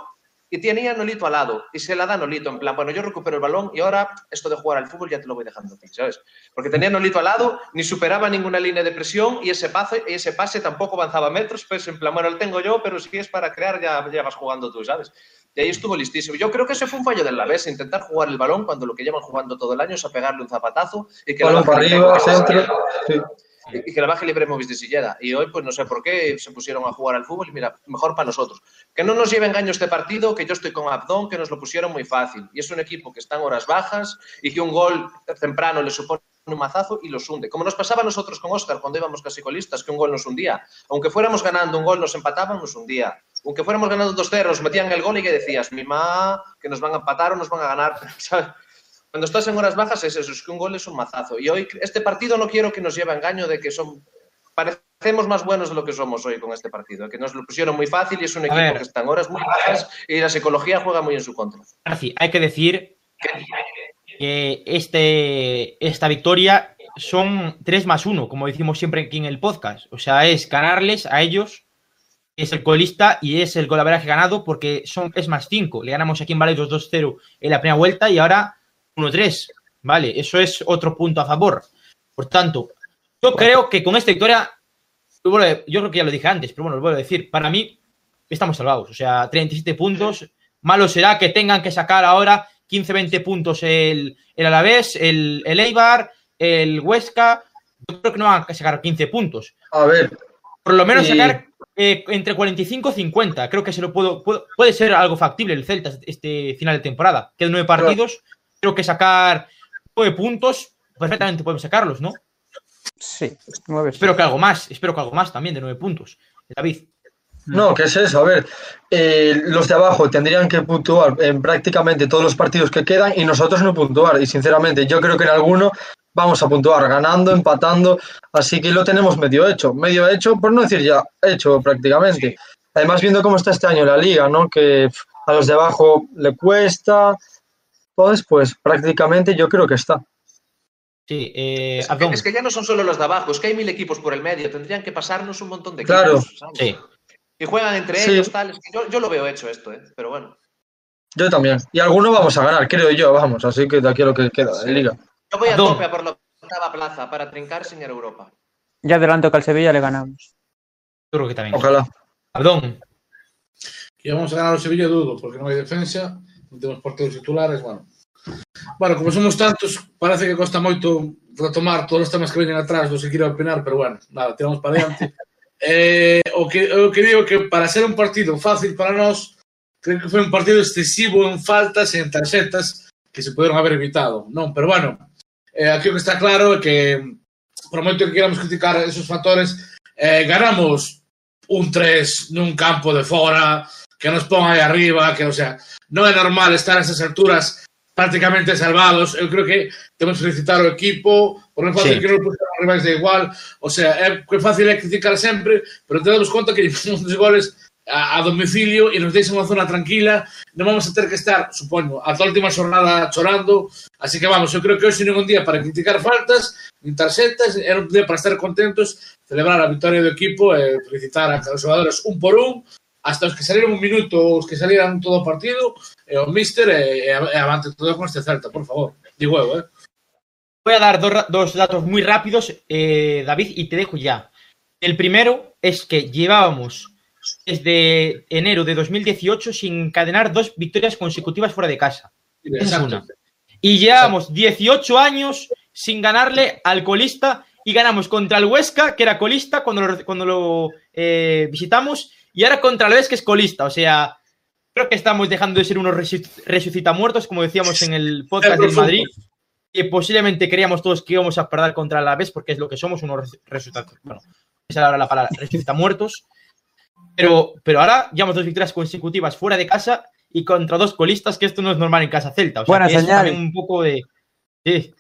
y tenía a Nolito al lado y se la da a Nolito en plan, bueno, yo recupero el balón y ahora esto de jugar al fútbol ya te lo voy dejando aquí, ¿sabes? Porque tenía a Nolito al lado, ni superaba ninguna línea de presión y ese pase, ese pase tampoco avanzaba metros, pues en plan, bueno, lo tengo yo, pero si es para crear ya, ya vas jugando tú, ¿sabes? Y ahí estuvo listísimo. Yo creo que ese fue un fallo del Alavés, intentar jugar el balón cuando lo que llevan jugando todo el año es a pegarle un zapatazo y que balón para arriba, centro. Sí que la baje libre de sillera. Y hoy, pues no sé por qué, se pusieron a jugar al fútbol y mira, mejor para nosotros. Que no nos lleve engaño este partido, que yo estoy con Abdón, que nos lo pusieron muy fácil. Y es un equipo que está en horas bajas y que un gol temprano le supone un mazazo y los hunde. Como nos pasaba a nosotros con Oscar cuando íbamos casi colistas, que un gol nos hundía. Aunque fuéramos ganando un gol, nos empataban, nos hundía. Aunque fuéramos ganando dos 0 nos metían el gol y que decías, mi ma, que nos van a empatar o nos van a ganar. [LAUGHS] ¿sabes? Cuando estás en horas bajas es eso, es que un gol es un mazazo. Y hoy, este partido no quiero que nos lleve a engaño de que son parecemos más buenos de lo que somos hoy con este partido, que nos lo pusieron muy fácil y es un A equipo ver. que está en horas muy bajas y la psicología juega muy en su contra. Garci, hay que decir que este, esta victoria son 3 más 1, como decimos siempre aquí en el podcast. O sea, es ganarles a ellos, es el colista y es el golaveraje ganado porque son, es más 5. Le ganamos aquí en Valeiros 2-0 en la primera vuelta y ahora 1-3. Vale, eso es otro punto a favor. Por tanto, yo creo que con esta victoria, yo creo que ya lo dije antes, pero bueno, lo vuelvo a decir, para mí estamos salvados. O sea, 37 puntos. Malo será que tengan que sacar ahora 15-20 puntos el, el Alavés, el, el Eibar, el Huesca. Yo creo que no van a sacar 15 puntos. A ver, Por lo menos Y- sacar eh, entre 45 y 50. Creo que se lo puedo, puedo- puede ser algo factible el Celta este final de temporada. Quedan nueve partidos. Creo que sacar nueve puntos, perfectamente podemos sacarlos, ¿no? Sí, nueve. sí. Espero que algo más, espero que algo más también de nueve puntos. David. No, ¿qué es eso? A ver, eh, los de abajo tendrían que puntuar en prácticamente todos los partidos que quedan y nosotros no puntuar. Y sinceramente, yo creo que en alguno vamos a puntuar ganando, empatando. Así que lo tenemos medio hecho. Medio hecho, por no decir ya hecho prácticamente. Además, viendo cómo está este año la liga, ¿no? Que a los de abajo le cuesta. Entonces, pues prácticamente yo creo que está. Sí, eh, Es que, es que ya no son solo los de abajo, es que hay mil equipos por el medio, tendrían que pasarnos un montón de Claro. equipos. ¿sabes? Sí. Y juegan entre Sí. ellos, tal. es que yo, yo lo veo hecho esto, ¿eh? pero bueno. Yo también. Y alguno vamos a ganar, creo yo, vamos. Así que de aquí a lo que queda de liga. Yo voy a tope a por la octava plaza para trincar sin Europa. Ya adelanto que al Sevilla le ganamos. Yo creo que también. Ojalá. Abdón. Y vamos a ganar o Sevilla dudo, porque non hai defensa, últimos partidos titulares, bueno. Bueno, como somos tantos, parece que costa moito retomar todos os temas que veñen atrás dos que quero opinar, pero bueno, nada, tiramos para adiante. [LAUGHS] eh, o, que, o que digo que para ser un partido fácil para nós, creo que foi un partido excesivo en faltas e en tarxetas que se poderon haber evitado. Non, pero bueno, eh, aquí o que está claro é que por moito que queramos criticar esos factores, eh, ganamos un 3 nun campo de fora, que nos pon aí arriba, que, o sea, non é normal estar a esas alturas prácticamente salvados. Eu creo que temos que felicitar o equipo, por non fácil sí. que non puxeron rivais de igual, o sea, é que fácil é criticar sempre, pero tenemos conta que llevamos [LAUGHS] dos goles a, a domicilio e nos deixa unha zona tranquila, non vamos a ter que estar, supoño, a toda última xornada chorando, así que vamos, eu creo que hoxe non é un día para criticar faltas, nin tarxetas, é un día para estar contentos, celebrar a vitória do equipo e felicitar a os xogadores un por un, hasta os que salieron un minuto, os que salieran todo o partido, e o míster e, e, avante todo con este Celta, por favor. Digo eu, eh? Voy a dar dos, dos datos muy rápidos, eh, David, y te dejo ya. El primero es que llevábamos desde enero de 2018 sin encadenar dos victorias consecutivas fuera de casa. Esa es una. Y llevamos 18 años sin ganarle al colista y ganamos contra el Huesca, que era colista cuando lo, cuando lo eh, visitamos, y ahora contra el Alavés, que es colista. O sea, creo que estamos dejando de ser unos resu- resucitamuertos, como decíamos en el podcast del Madrid, que posiblemente creíamos todos que íbamos a perder contra el Alavés, porque es lo que somos, unos resu- resucitados. Bueno, esa era la palabra, resucitamuertos. Pero, pero ahora llevamos dos victorias consecutivas fuera de casa y contra dos colistas, que esto no es normal en casa Celta. O sea, Buena que es señal. también un poco de. Sí.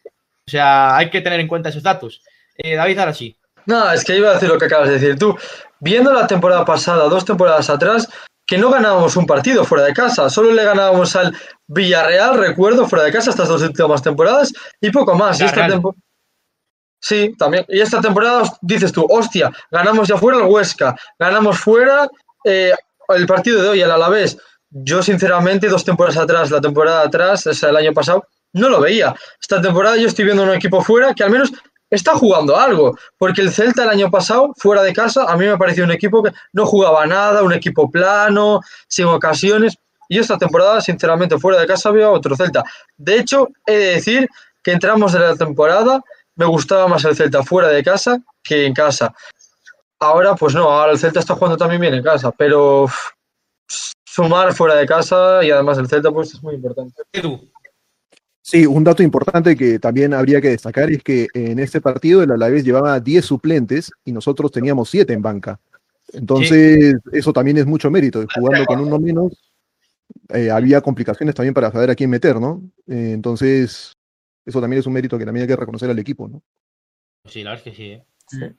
O sea, hay que tener en cuenta esos datos. Eh, David, ahora sí. No, es que iba a decir lo que acabas de decir tú. Viendo la temporada pasada, dos temporadas atrás, que no ganábamos un partido fuera de casa, solo le ganábamos al Villarreal, recuerdo, fuera de casa estas dos últimas temporadas y poco más. Y esta Sí, también. Y esta temporada dices tú, hostia, ganamos ya fuera el Huesca, ganamos fuera eh, el partido de hoy, el Alavés. Yo, sinceramente, dos temporadas atrás, la temporada atrás, o sea, el año pasado, no lo veía. Esta temporada yo estoy viendo un equipo fuera que al menos está jugando algo, porque el Celta el año pasado, fuera de casa, a mí me pareció un equipo que no jugaba nada, un equipo plano, sin ocasiones, y esta temporada, sinceramente, fuera de casa veo a otro Celta. De hecho, he de decir que entramos de la temporada, me gustaba más el Celta fuera de casa que en casa. Ahora, pues no, ahora el Celta está jugando también bien en casa, pero sumar fuera de casa y además el Celta, pues es muy importante. Edu. Sí, un dato importante que también habría que destacar es que en este partido el Alavés llevaba 10 suplentes y nosotros teníamos 7 en banca. Entonces, eso también es mucho mérito. Jugando con uno menos, eh, había complicaciones también para saber a quién meter, ¿no? Eh, entonces, eso también es un mérito que también hay que reconocer al equipo, ¿no? Sí, la verdad es que sí. ¿eh?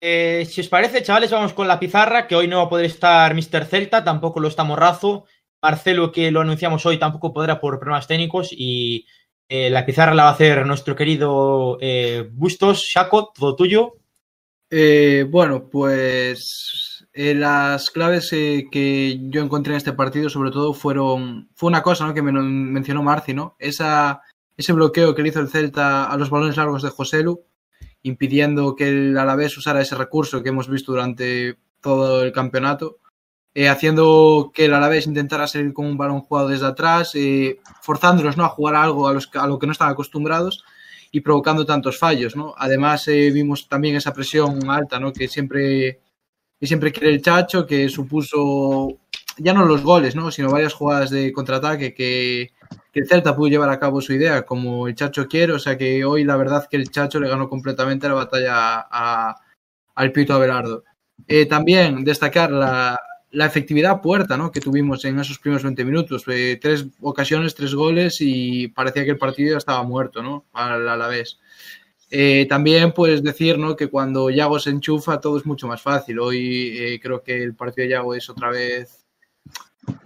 Eh, si os parece, chavales, vamos con la pizarra, que hoy no va a poder estar Mr. Celta, tampoco lo está Morrazo. Marcelo, que lo anunciamos hoy, tampoco podrá por problemas técnicos. Y eh, la pizarra la va a hacer nuestro querido eh, Bustos. Shaco, todo tuyo. Eh, bueno, pues eh, las claves que yo encontré en este partido, sobre todo, fueron. Fue una cosa ¿no? que me mencionó Marci, ¿no? Esa, ese bloqueo que le hizo el Celta a los balones largos de Joselu, impidiendo que el Alavés usara ese recurso que hemos visto durante todo el campeonato, eh, haciendo que el Alavés intentara salir con un balón jugado desde atrás, eh, forzándolos ¿no? a jugar algo a, los, a lo que no están acostumbrados y provocando tantos fallos, ¿no? Además eh, vimos también esa presión alta, ¿no? Que siempre, que siempre quiere el Chacho, que supuso ya no los goles, ¿no? Sino varias jugadas de contraataque que, que el Celta pudo llevar a cabo su idea, como el Chacho quiere, o sea que hoy la verdad que el Chacho le ganó completamente la batalla a, al Pito Abelardo. Eh, también destacar la, la efectividad puerta ¿no? que tuvimos en esos primeros 20 minutos. Eh, tres ocasiones, tres goles y parecía que el partido ya estaba muerto ¿no? al Alavés. Eh, también pues decir ¿no? que cuando Yago se enchufa todo es mucho más fácil. Hoy eh, creo que el partido de Yago es otra vez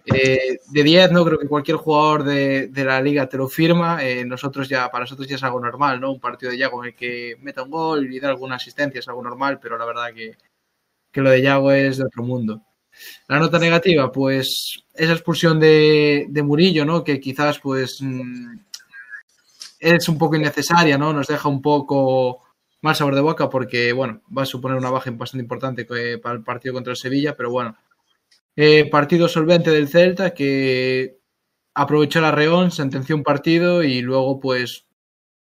de 10, ¿no? Creo que cualquier jugador de, la liga te lo firma. Nosotros ya, para nosotros ya es algo normal, ¿no? Un partido de Yago en el que meta un gol y da alguna asistencia es algo normal, pero la verdad que, que lo de Yago es de otro mundo. La nota negativa, pues esa expulsión de, Murillo, ¿no? Que quizás pues mm, es un poco innecesaria, ¿no? Nos deja un poco mal sabor de boca porque, bueno, va a suponer una baja bastante importante que- para el partido contra el Sevilla, pero bueno. Eh, partido solvente del Celta que aprovechó la Reón, sentenció un partido y luego, pues,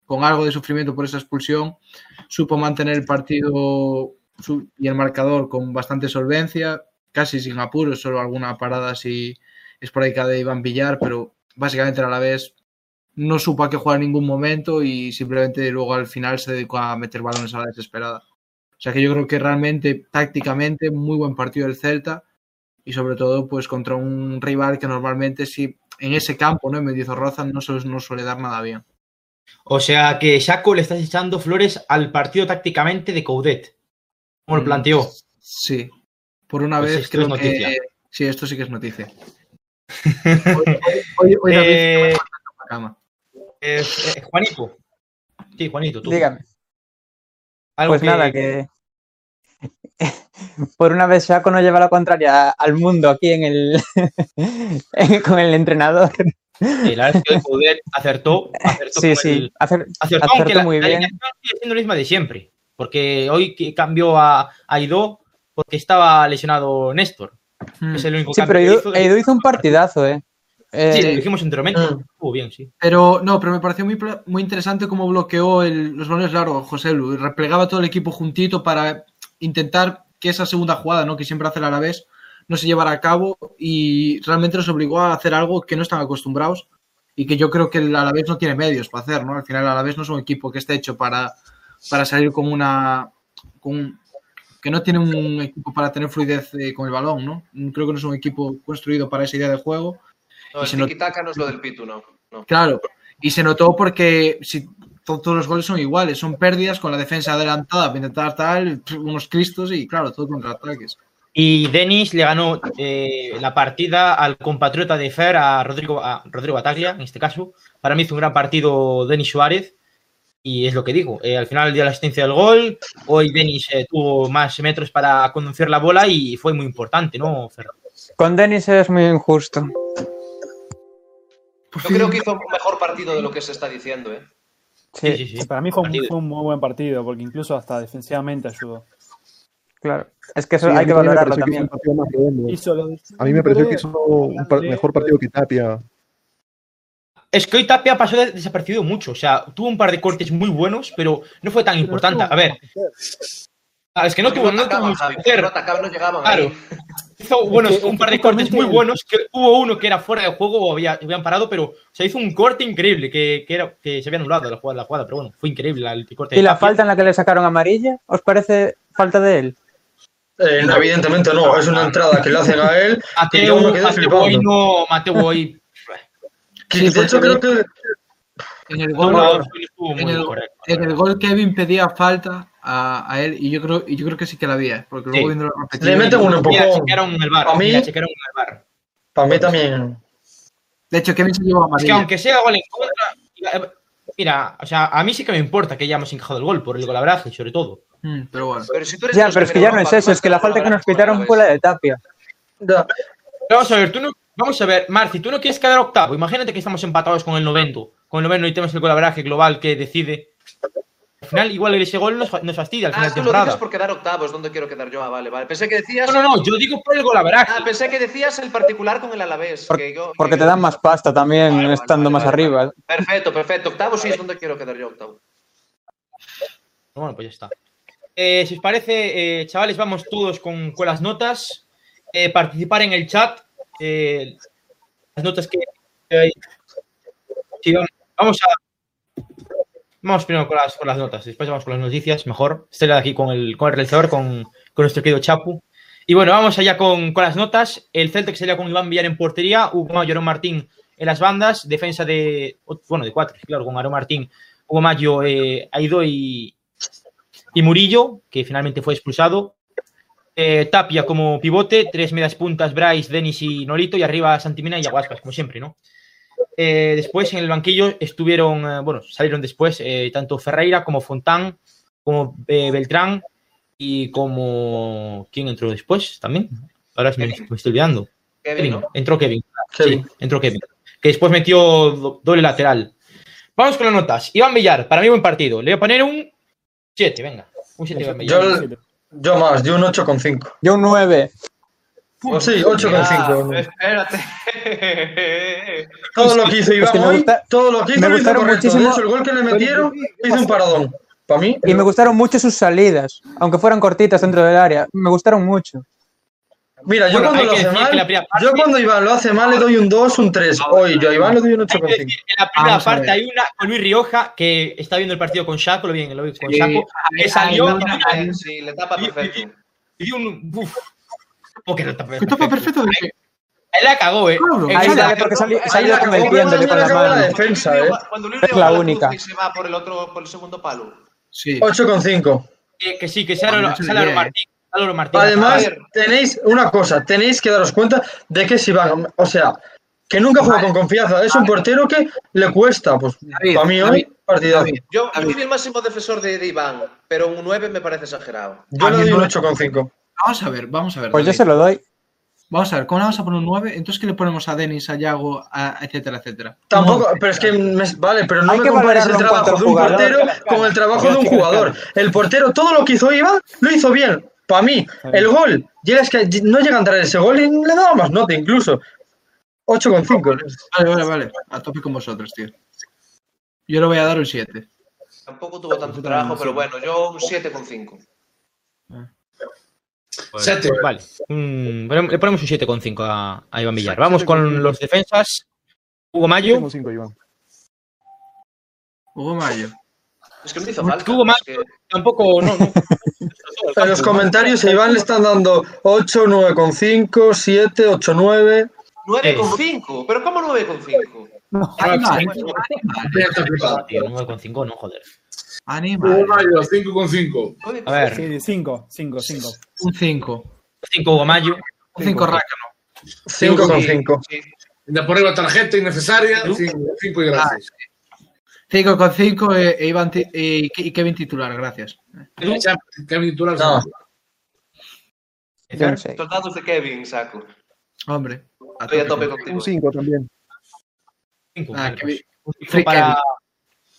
con algo de sufrimiento por esa expulsión, supo mantener el partido y el marcador con bastante solvencia, casi sin apuros, solo alguna parada así esporádica de Iván Villar, pero básicamente a la vez no supo a qué jugar en ningún momento y simplemente luego al final se dedicó a meter balones a la desesperada. O sea que yo creo que realmente, tácticamente, muy buen partido del Celta y sobre todo pues contra un rival que normalmente sí en ese campo, ¿no? En Mendizorroza no, se- no suele dar nada bien. O sea que Shaco le estás echando flores al partido tácticamente de Coudet. Como lo Mm, planteó. Sí. Por una Pues vez creo es noticia. que sí, esto sí que es noticia. Hoy, [LAUGHS] hoy- hoy- hoy David Eh, la cama. eh, eh, Juanito. Sí, Juanito, tú. Dígame. Algo Pues nada, que [LAUGHS] por una vez Saco no lleva la contraria al mundo aquí en el [LAUGHS] con el entrenador. la verdad es que hoy Coudet acertó. acertó Sí, sí, el- acer- acertó, acertó aunque la, muy la bien. alineación sigue siendo la misma de siempre. Porque hoy que cambió a, a Aidó porque estaba lesionado Néstor. Mm. Es el único Sí, pero que Edu, hizo. Edu hizo un partidazo, eh. Eh, Sí, lo dijimos anteriormente. Mm. Estuvo bien, sí. Pero no, pero me pareció muy, muy interesante cómo bloqueó el- los balones largos José Lu. Replegaba todo el equipo juntito para intentar que esa segunda jugada, ¿no? Que siempre hace el Alavés, no se llevara a cabo y realmente los obligó a hacer algo que no están acostumbrados y que yo creo que el Alavés no tiene medios para hacer, ¿no? Al final el Alavés no es un equipo que esté hecho para, para salir con una... Con, que no tiene un equipo para tener fluidez eh, con el balón, ¿no? Creo que no es un equipo construido para esa idea de juego No, Y el si no- es lo del Pitu, no. no. Claro, y se notó porque si to- todos los goles son iguales, son pérdidas con la defensa adelantada intentar tal, unos cristos y claro, todo contra ataques. Y Denis le ganó eh, la partida al compatriota de Fer, a Rodrigo, a Rodrigo Bataglia, en este caso. Para mí hizo un gran partido Denis Suárez. Y es lo que digo, eh, al final dio la asistencia del gol. Hoy Denis eh, tuvo más metros para conducir la bola y fue muy importante, ¿no, Fer? con Denis es muy injusto. Yo creo que hizo un mejor partido de lo que se está diciendo, ¿eh? Sí, sí, sí. Para mí fue un, fue un muy buen partido, porque incluso hasta defensivamente ayudó. Claro. Es que eso Sí, hay que valorarlo hizo también. más redondo. Hizo lo de A mí me pareció que hizo un par- mejor partido que Tapia. Es que hoy Tapia pasó de- desapercibido mucho. O sea, tuvo un par de cortes muy buenos, pero no fue tan importante. A ver, ah, es que no tuvo, no tuvo no llegaban Claro. ahí. Hizo buenos, Es que- un par de cortes muy buenos. Que hubo uno que era fuera de juego o había, habían parado, pero o sea, hizo un corte increíble que, que, era, que se había anulado la jugada, la jugada, pero bueno, fue increíble la- el corte. ¿Y la falta en la que le sacaron amarilla? ¿Os parece falta de él? Eh, no, evidentemente no, es una entrada que le hacen a él. [LAUGHS] que yo Mateo, me quedé Mateo hoy no, Mateo hoy. Que, Sí, de hecho, creo que. En el no, gol, no, en el, correcto. en el gol Kevin pedía falta a, a él y yo creo y yo creo que sí que la había, porque luego Sí. viendo la. Le meten un empujón. chequearon el bar. A mí- chequearon el bar. Para mí también. De hecho, Kevin se llevó Es que aunque sea gol en contra. Mira, o sea, a mí sí que me importa que hayamos encajado el gol por el golabraje, sobre todo. Mm, pero bueno. Pero si tú eres Ya, pero es que ya no es eso, es que la falta que nos pitaron fue la de Tapia. Ya. Vamos a ver, tú no. Vamos a ver, Marci, tú no quieres quedar octavo. Imagínate que estamos empatados con el noveno. Con el noveno y tenemos el golabraje global que decide. Al final, igual ese gol nos, nos fastidia al final Ah, tú lo dices por quedar octavos, ¿dónde quiero quedar yo? Ah, vale, vale. Pensé que decías. No, no, no, yo digo por el golabraje. Ah, pensé que decías el particular con el Alavés. Por- que yo- porque que- te dan más pasta también Vale, vale, estando vale, más vale, arriba. vale. Perfecto, perfecto. Octavo sí es donde quiero quedar yo, octavo. Bueno, pues ya está. Eh, si os parece, eh, chavales, vamos todos con, con las notas. Eh, participar en el chat. Eh, las notas que hay. Vamos, a. Vamos primero con las, con las notas, después vamos con las noticias, mejor. Estoy aquí con el, con el realizador, con, con nuestro querido Chapu. Y bueno, vamos allá con, con las notas. El Celtic sería con Iván Villar en portería, Hugo Mayo, Aaron Martín en las bandas, defensa de, bueno, de cuatro, claro, con Aaron Martín, Hugo Mayo, eh, Aido y, y Murillo, que finalmente fue expulsado. Eh, Tapia como pivote, tres medias puntas, Bryce, Denis y Nolito, y arriba Santimina y Aguaspas, como siempre, ¿no? Eh, después en el banquillo estuvieron, eh, bueno, salieron después eh, tanto Ferreira como Fontán, como eh, Beltrán y como. ¿Quién entró después también? Ahora me, me estoy olvidando. Kevin, ¿no? entró Kevin. Kevin. Sí, entró Kevin. Que después metió do- doble lateral. Vamos con las notas. Iván Villar, para mí buen partido. Le voy a poner un 7, venga. Un 7 Iván Villar. Yo, yo más, yo un 8,5. Yo un 9. Sí, 8,5. Ah, espérate. Todo lo que hizo Iván que me hoy, gusta- todo lo que hizo me lo hizo gustaron correcto. De muchísimo- hecho, el gol que le metieron hizo un paradón. Para mí, Y me gustaron mucho sus salidas, aunque fueran cortitas dentro del área. Me gustaron mucho. Mira, yo Bueno, cuando hay lo que hace que mal, parte- yo cuando Iván lo hace mal le doy un 2, un 3. Hoy yo a Iván le doy un Hay que 8,5. decir, en la primera Vamos a parte hay una con Luis Rioja que está viendo el partido con Shaco, lo vi en- lo vi con Sí, Shaco, que ahí- salió ahí y, no- Eh, Sí, le tapa perfecto. y dio un. Uf, ¿Cómo que no tapa ¿Qué topa perfecto de qué? Él la cagó, eh. Claro. Eh, Ahí dale, porque salió, Ahí salió la con las la defensa, eh. Cuando Luis Es Rioja la única. y se va por el otro, por el segundo palo. Sí. 8,5. que, que sí, que sale sale bien. Martín. Además, tenéis una cosa, tenéis que daros cuenta de que si van, o sea, que nunca juega con confianza, es un portero que le cuesta, pues David, para mí hoy, partidazo. David. Yo, David. fui el máximo defensor de, de Iván, pero un 9 me parece exagerado. Yo A le doy un no- 8,5. Vamos a ver, vamos a ver. Pues yo se lo doy. Vamos a ver, ¿cómo le vamos a poner un 9? Entonces, ¿qué le ponemos a Denis, a Yago, a- etcétera, etcétera? Tampoco, pero es que, me- vale, pero no Hay me que compares el trabajo de un portero con el trabajo de un jugador. El portero, todo lo que hizo Iván, lo hizo bien. Para mí, el gol, llega, es que no llega a entrar ese gol y le daba más nota incluso. 8,5. Vale, vale, vale. A tope con vosotros, tío. Yo le voy a dar un 7. Tampoco tuvo tanto trabajo, pero bueno, yo un 7,5. Sete. Vale. un- bueno, le ponemos un 7,5 a, a Iván Villar. Vamos con los defensas. Hugo Mayo. Iván. Hugo Mayo. Es que no hizo falta. Hugo más- es que- Tampoco, no, no. [LAUGHS] En los comentarios a Iván le están dando 8, 9,5, 7, 8, 9. 9,5. ¿Pero cómo 9,5? Animal, Ya está flipado. Tío, 9,5 no, joder. Mayo, 5,5. A ver, Sí, 5, 5, 5. Un 5. 5 Hugo Mayo. Un 5 rácano. 5,5. Sí. De por arriba tarjeta innecesaria, 5 y gracias. 5 con 5 e, e Iván ti- e, y Kevin titular, gracias. Ya, Kevin titular. No. 6. Soldados de Kevin, saco. Hombre. A Estoy a tope. contigo. Un 5 también. Cinco, Ah, para,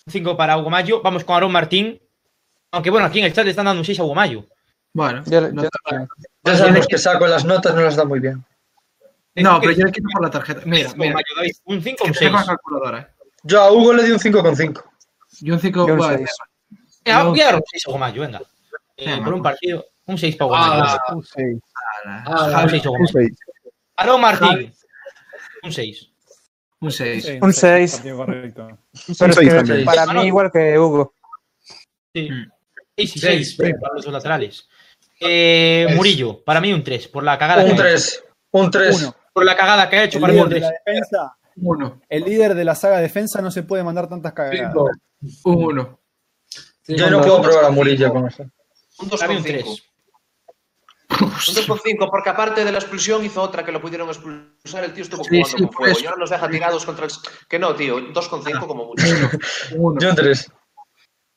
un cinco para Hugo Mayo. Vamos con Aaron Martín. Aunque bueno, aquí en el chat le están dando un 6 a Hugo Mayo. Bueno, Yo, no, yo- Ya sabemos que saco las notas, no las da muy bien. no, pero yo le quito por la tarjeta. Mira, mira. Mayo, David, un 5 o Que un te 6. Eh. Yo a Hugo le di un 5,5. Y un 5. Yo un bueno, seis. Voy a No. voy a dar un 6 a Hugo Mayo, venga. Eh, por un partido. Un 6 para Hugo Ah. Un 6. Ah, Un 6 Hugo Un Mario. 6. Aló, Martín. Un 6. Un 6. Sí, Un seis. partido correcto. Pero es seis que también. para Ah, no. mí igual que Hugo. Sí. Mm. 6 y Seis. 6 para los dos laterales. Eh. Murillo, para mí un 3. Por la cagada que Un ha hecho. 3. Un 3. Uno. Por la cagada que ha hecho, El para mí un líder de 3. Uno. el líder de la saga defensa no se puede mandar tantas cagadas. cinco. Un uno. Yo no puedo probar a Murillo con eso. Un Para mí un 3. 2,5. Un 2,5, porque aparte de la expulsión hizo otra que lo pudieron expulsar. El tío estuvo Sí, jugando sí, con por fuego. eso. Y ahora nos deja tirados contra el. Que no, tío. 2,5 como mucho. Uno. Yo un 3.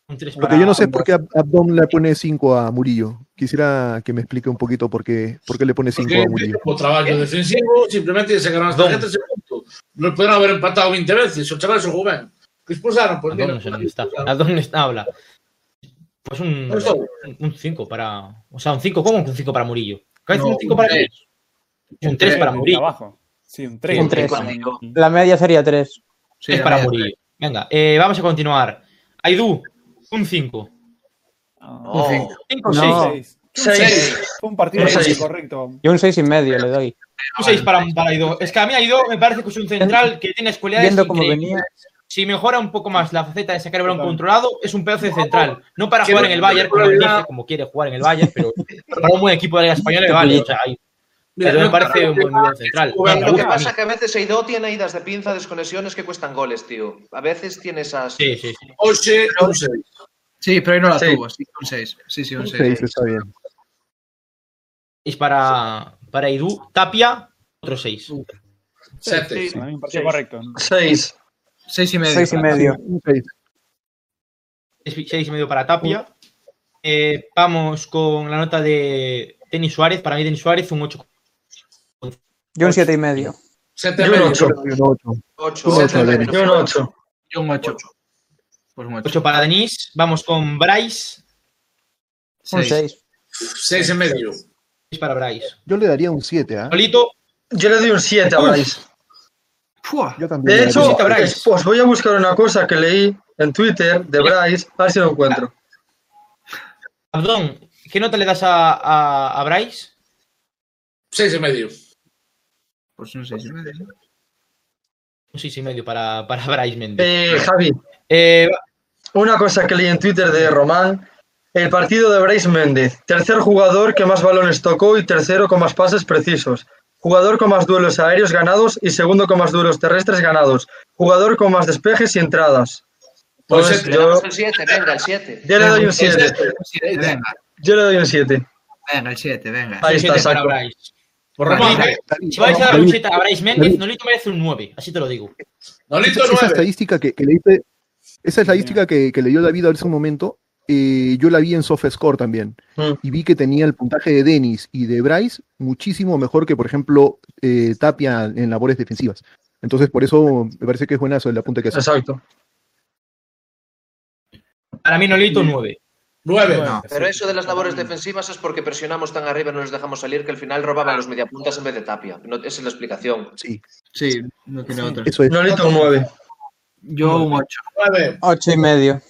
Un 3 Porque yo no sé por qué Ab- Abdom le pone 5 a Murillo. Quisiera que me explique un poquito por qué, por qué le pone 5 Porque a Murillo. como trabajo defensivo, simplemente se ganaron las tarjetas y. No pueden haber empatado 20 veces. O chaval se jugó ben. Que expulsaron, pues ¿A mira. dónde? ¿A dónde está? Habla. Pues un, No estoy. un 5 para. O sea, un 5, ¿cómo que un 5 para Murillo? ¿Qué No, un 5 para un Murillo? Un 3 para Murillo. abajo. Sí, un 3. Un tres. Cinco. La media sería 3. Sí, es para. Murillo. Venga, eh, vamos a continuar. Aidú, un 5. Un cinco. 5 o No. 6. 6. Fue un partido Un seis. correcto. Y un 6 y medio le doy. Un 6 para, para Aidó. Es que a mí Aidó me parece que es un central que tiene cualidades Viendo cómo venía. Si mejora un poco más la faceta de sacar el balón controlado, es un pedazo de central. No para jugar en el Bayern, como dice, como quiere jugar en el Bayern, pero [LAUGHS] para un buen equipo de la Liga Española le vale. O sea, ahí- Mira, pero me no, parece un buen, buen central. Bueno, Lo que pasa es que a veces Eidó tiene idas de pinza, desconexiones que cuestan goles, tío. A veces tiene esas. Sí, sí, sí. Oxe, un 6. Sí, pero ahí no la Sí. tuvo. Sí, un 6. Sí, sí, un Un 6. 6 está bien. Es para, para Edu. Tapia, otro 6. 7. Para mí un partido Seis. correcto. 6. 6 y medio. 6 y medio. Un 6. 6 y medio para Tapia. Eh, vamos con la nota de Denis Suárez. Para mí, Denis Suárez, un 8. Yo un 7 y medio. 7 Yo un medio. 8. Un 8. 8. Un ocho, Denis. Yo un 8. Yo un 8. Pues un 8. 8 para Denis. Vamos con Bryce. Un 6. 6 en medio. 6 para Bryce. Yo le daría un 7, ¿ah? Solito, Yo le doy un 7 a Bryce. Fua. Yo también. De hecho, os voy a buscar una cosa que leí en Twitter de Bryce, a ver si lo encuentro. Abdón, ¿qué nota le das a, a, a Bryce? 6 en medio. Pues un 6 y medio. Un 6 y medio para, para Bryce Méndez. Eh, Javi, Eh, una cosa que leí en Twitter de Román. El partido de Bryce Méndez, tercer jugador que más balones tocó y tercero con más pases precisos. Jugador con más duelos aéreos ganados y segundo con más duelos terrestres ganados. Jugador con más despejes y entradas. Pues Pues yo, el 7, venga, el 7. yo le doy un 7. Un siete, Venga, Yo le doy un 7. venga, el 7, venga. Ahí un está, saco. Bryce. Por. Si vais a dar un David, 7 a Bryce Méndez. Nolito merece un 9, así te lo digo. Nolito esa, esa 9. estadística que, que le hice- esa estadística que, que le dio David hace un momento, eh, yo la vi en SoftScore también. Mm. Y vi que tenía el puntaje de Dennis y de Bryce muchísimo mejor que, por ejemplo, eh, Tapia en labores defensivas. Entonces, por eso me parece que es buenazo el apunte que hace. Exacto. Para mí, Nolito, 9. 9. No. Pero eso de las labores defensivas es porque presionamos tan arriba y no les dejamos salir que al final robaban los mediapuntas en vez de Tapia. No, esa es la explicación. Sí, Sí, no tiene otra. eso es. Nolito un 9. Yo un 8. 9. 8 y medio.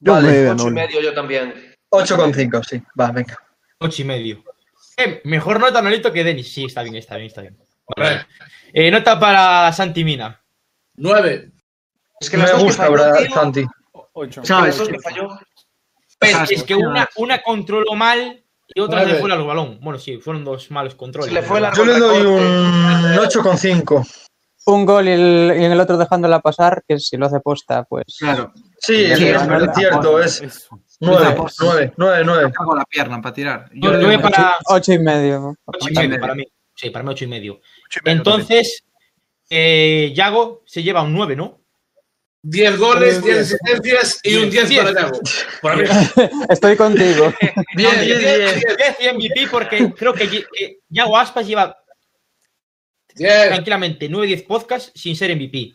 Yo Vale, nueve, 8 y medio yo también. 8,5, sí. Va, venga. 8 y medio. Eh, mejor nota Nolito que Denis. Sí, está bien, está bien, está bien. Vale. Eh, nota para Santi Mina. 9. Es que Me gusta, tío, Santi. 8. las ¿Sabes? que falló. Pero Ah, es que una, una controló mal y otra le fue al balón. Bueno, sí, fueron dos malos controles. Le fue la- Yo le doy un 8,5. Un gol y, el- y en el otro dejándola pasar, que si lo hace posta, pues. Claro. Sí, es, Sí, es no, cierto, es Es- 9, 9, 9, 9. Cago la pierna para tirar. Yo le le doy un para 8 y medio. 8 y Ocho y medio para mí. Sí, para mí 8 y medio. Ocho y medio Entonces, eh, Yago se lleva un 9, ¿no? 10 goles, 10 Diez. asistencias y un 10 Diez. para Yago. Para mí. [LAUGHS] Estoy contigo. Bien, [LAUGHS] No, bien, 10, bien. 10 y MVP porque creo que Yago Aspas lleva 10. tranquilamente 9-10 podcasts sin ser MVP.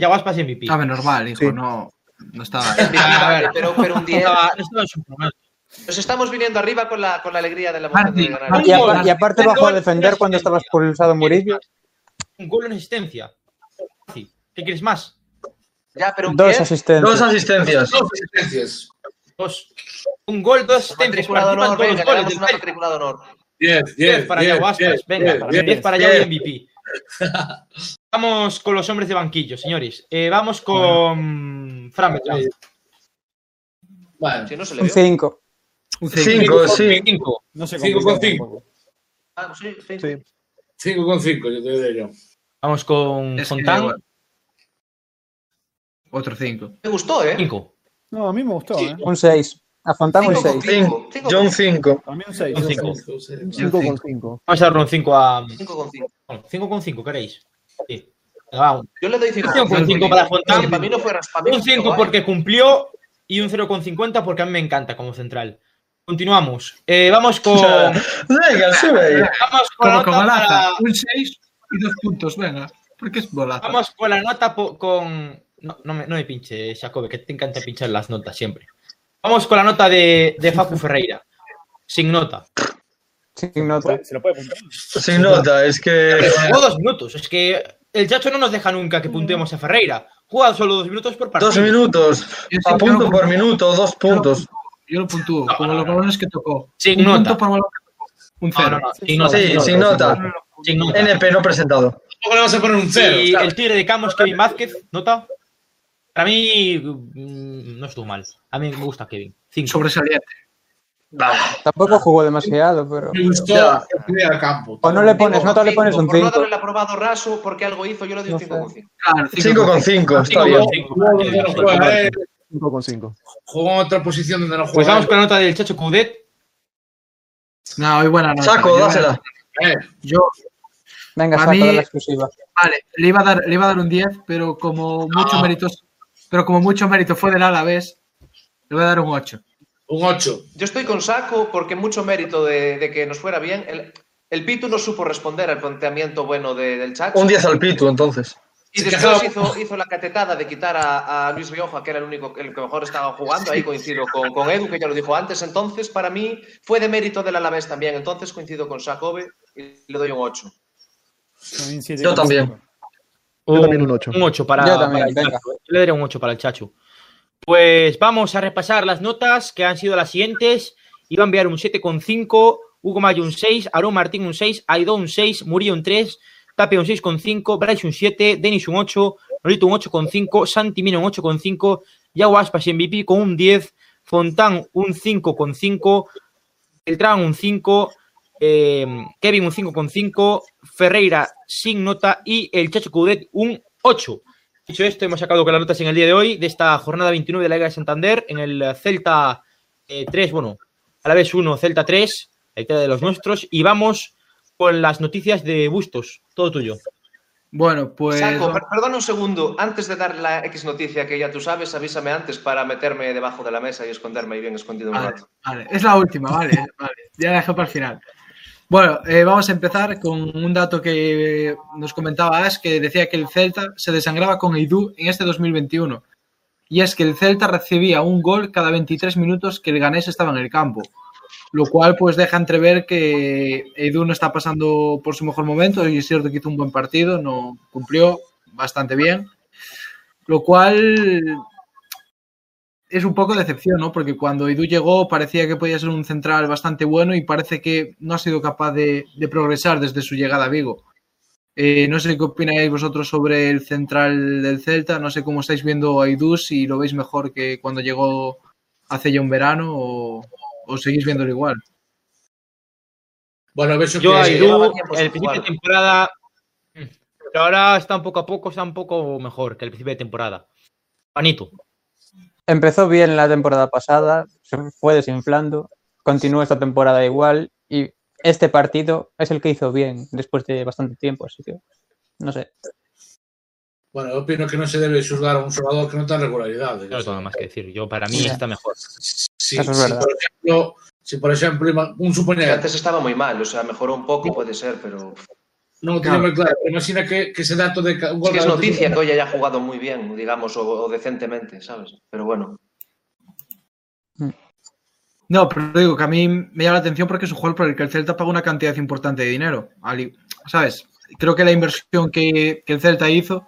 Yago Aspas es MVP. Ah, menos mal, hijo. Sí. No, no estaba. [LAUGHS] A ver, pero, pero un no 10. estaba- no estaba en su momento. Nos estamos viniendo arriba con la, con la alegría de la de Martín, ganar. Martín, Y, y aparte un bajó a gol, defender cuando estaba expulsado Murillo. Un gol en asistencia. ¿Qué quieres más? Ya, pero un Dos 10. asistencias. Dos asistencias. Dos asistencias. Dos. Un gol, dos asistencias. De honor, venga, los le goles damos del una Celta. matrícula de honor. 10, 10 10, para 10, Yago Aspas. 10, Venga, 10, 10 para 10. Yago y MVP. Vamos con los hombres de banquillo, señores. Eh, vamos con Fran Beltrán. Bueno, Si no se le Un vio. 5. Un cinco. 5, sí. Cinco. No se Cinco complica con cinco. tampoco. Ah. 5 con 5, yo te doy yo. Vamos con Es Fontán. Otro 5. Me gustó, ¿eh? Cinco. No, a mí me gustó, Sí. ¿eh? Un 6. A Fontán un Cinco con 6. cinco. Cinco Yo con un 5. A mí un 6. Un cinco. 5 con 5. Vamos a darle un 5 a. cinco con cinco. 5 con 5, ¿queréis? Sí. Venga, va, un Yo le doy 5 5 con 5 para Fontán. Para mí no fue no Un fue 5 guay. porque cumplió y un 0,50 porque a mí me encanta como central. Continuamos. Eh, vamos con. [LAUGHS] Venga, sube. Vamos con la Como con nota Alaza. para- Un 6 y dos puntos, venga. Porque es bolaza. Vamos con la nota po- con. No, no me, no me pinche, Jacobe, que te encanta pinchar las notas siempre. Vamos con la nota de, de Facu Ferreira. Sin nota. Sin nota. Se lo puede apuntar. Sin nota, es que. Jugó dos minutos. Es que el Chacho no nos deja nunca que puntuemos a Ferreira. Juega solo dos minutos por partido. Dos minutos. A punto por minuto, dos puntos. Yo lo puntúo, como los balones que tocó. Sin un nota. punto por balón que tocó. Un No, 0. no, no, sin nota. Sí, sin nota. Sin nota. NP no presentado. Tampoco le vas a poner un 0. Y el tigre de Camos, Kevin Vázquez, nota. Para mí mm, no estuvo mal. A mí me gusta Kevin. Cinco. Sobresaliente. Tampoco jugó demasiado, pero. Me gustó día al campo. O no le pones nota, le pones un Por no 5. darle el aprobado raso porque algo hizo, yo le doy un No 5 sé. con 5. Claro, 5 con 5, está bien. Jugó donde no juega. 5 con 5. Jugó en otra posición donde no juega. Pues vamos con la nota del Chacho Coudet. No, hoy buena nota. Saco, dásela. Eh, Yo, Venga, A saco la exclusiva. vale, le iba a dar, le iba a dar un 10, pero como mucho Ah. mérito, pero como mucho mérito fue del Alavés, le voy a dar un 8. Un 8. Yo estoy con Saco porque mucho mérito de, de que nos fuera bien. El, el Pitu no supo responder al planteamiento bueno de- del Chacho. Un 10 al Pitu, entonces. Y después hizo, hizo la catetada de quitar a, a Luis Rioja, que era el único el que mejor estaba jugando. Ahí coincido con, con Edu, que ya lo dijo antes. Entonces, para mí, fue de mérito del Alavés también. Entonces, coincido con Sacobe y le doy un 8. También siete Yo también. Yo también un 8. Un 8 para, Yo también, para el venga. Chacho. Yo le daré un 8 para el Chacho. Pues vamos a repasar las notas que han sido las siguientes. Iván Villar un 7,5, Hugo Mayo un 6, Aarón Martín un 6, Aidó un 6, Murillo un 3, Tapia un 6,5, Bryce un 7, Denis un 8, Nolito un 8,5, Santi Mina un 8,5, Yago Aspas MVP con un 10, Fontán un 5,5, Beltrán un 5, eh, Kevin un 5,5, Ferreira sin nota. Y el Chacho Coudet un 8. Dicho esto, hemos sacado con las notas en el día de hoy de esta jornada 29 de la Liga de Santander en el Celta eh, 3, bueno, a la vez 1, Celta 3, la idea de los nuestros, y vamos con las noticias de Bustos. Todo tuyo. Bueno, pues. Saco, per- perdona un segundo. Antes de dar la X noticia que ya tú sabes, avísame antes para meterme debajo de la mesa y esconderme ahí bien escondido un Vale, rato. vale, es la última, vale, vale. Ya la dejé para el final. Bueno, eh, vamos a empezar con un dato que nos comentaba Ash, que decía que el Celta se desangraba con Eidú en este 2021. Y es que el Celta recibía un gol cada 23 minutos que el ganés estaba en el campo. Lo cual pues deja entrever que Eidú no está pasando por su mejor momento y es cierto que hizo un buen partido, no cumplió bastante bien. Lo cual es un poco decepción, ¿no? Porque cuando Edu llegó parecía que podía ser un central bastante bueno y parece que no ha sido capaz de, de progresar desde su llegada a Vigo. Eh, no sé qué opináis vosotros sobre el central del Celta, no sé cómo estáis viendo a Edu, si lo veis mejor que cuando llegó hace ya un verano o, o seguís viéndolo igual. Bueno, ves Yo a Edu, el principio de temporada, pero ahora está un poco a poco, está un poco mejor que el principio de temporada. Panito. Empezó bien la temporada pasada, se fue desinflando, continuó esta temporada igual y este partido es el que hizo bien después de bastante tiempo, así que no sé. Bueno, yo opino que no se debe juzgar a un jugador que no está en regularidad. No tengo más que decir. Yo, para mí, Ya. está mejor. Si, Eso es si, verdad. por ejemplo, si por ejemplo, un Que suponer, antes estaba muy mal, o sea, mejoró un poco, puede ser, pero no lo tiene muy claro, pero imagina que, que ese dato de es que es noticia que 25 hoy haya jugado muy bien, digamos, o, o decentemente, ¿sabes? Pero bueno. No, pero digo que a mí me llama la atención porque es un jugador por el que el Celta paga una cantidad importante de dinero. Ali- ¿Sabes? Creo que la inversión que, que el Celta hizo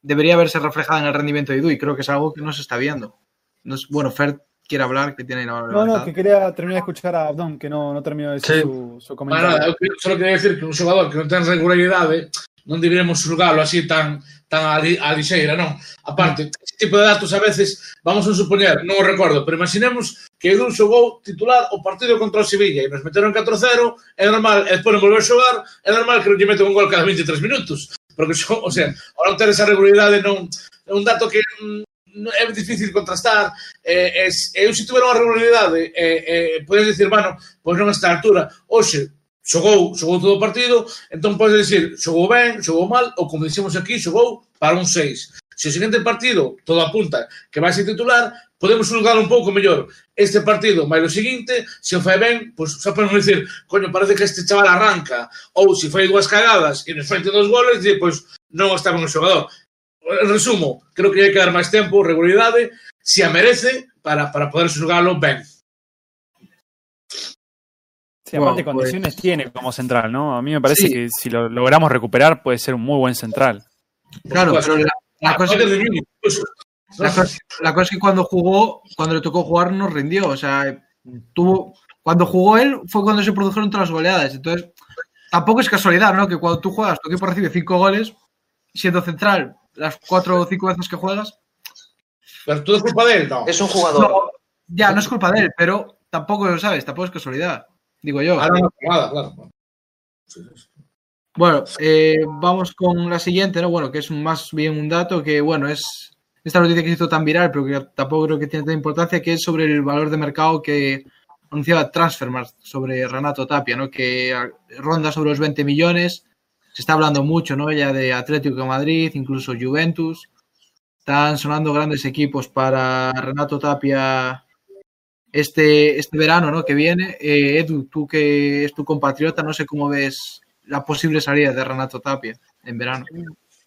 debería verse reflejada en el rendimiento de Edu y creo que es algo que no se está viendo. No es- bueno, Fer quiere hablar, que tiene la No, no, que quería terminar de escuchar a Abdón, que no, no terminó de decir sí. su, su, comentario. Bueno, nada, solo quería decir que un xogador que non ten regularidade non deberíamos xulgalo así tan tan a, li, a lixeira, non? A parte, mm. este tipo de datos a veces, vamos a supoñer, non o recordo, pero imaginemos que Edu xogou titular o partido contra o Sevilla e nos meteron 4-0, é normal, e despois non volver a xogar, é normal que non lle un gol cada 23 minutos, porque, o sea, ao non ter esa regularidade non, é un dato que mm, é difícil contrastar, eh, es, eu se tiver unha regularidade, eh, eh, podes dicir, bueno, pois non está a altura. Oxe, xogou, xogou todo o partido, entón podes dicir, xogou ben, xogou mal, ou como dicimos aquí, xogou para un 6. Se o seguinte partido, todo apunta, que vai ser titular, podemos xulgar un pouco mellor este partido, máis o seguinte, se o fai ben, pois xa podemos dicir, coño, parece que este chaval arranca, ou se fai dúas cagadas e nos fai dos goles, di, pois non está ben o xogador. Resumo, creo que hai que dar máis tempo, regularidade, se a merece para, para poder xulgalo ben. Sí, aparte Wow, condiciones tiene como central, ¿no? A mí me parece Sí. que si lo logramos recuperar puede ser un muy buen central. Claro, pero la, la cosa, de mí, pues, la, cosa, la cosa es que cuando jugó, cuando le tocó jugar, no rindió. O sea, tuvo. Cuando jugó él fue cuando se produjeron todas las goleadas. Entonces, tampoco es casualidad, ¿no? Que cuando tú juegas, tu equipo recibe cinco goles, siendo central, las cuatro o cinco veces que juegas. Pero todo es culpa de él, no. Es un jugador. No, ya, no es culpa de él, pero tampoco, ¿sabes? Tampoco es casualidad. Digo yo. Ah, no, nada, claro. Bueno, eh, vamos con la siguiente, ¿no? Bueno, que es más bien un dato que, bueno, es esta noticia que se hizo tan viral, pero que tampoco creo que tiene tanta importancia, que es sobre el valor de mercado que anunciaba Transfermarkt sobre Renato Tapia, ¿no? Que ah, ronda sobre los 20 millones. Se está hablando mucho, ¿no? Ya de Atlético de Madrid, incluso Juventus. Están sonando grandes equipos para Renato Tapia este, este verano, ¿no? Que viene. Eh, Edu, tú que es tu compatriota, no sé cómo ves la posible salida de Renato Tapia en verano.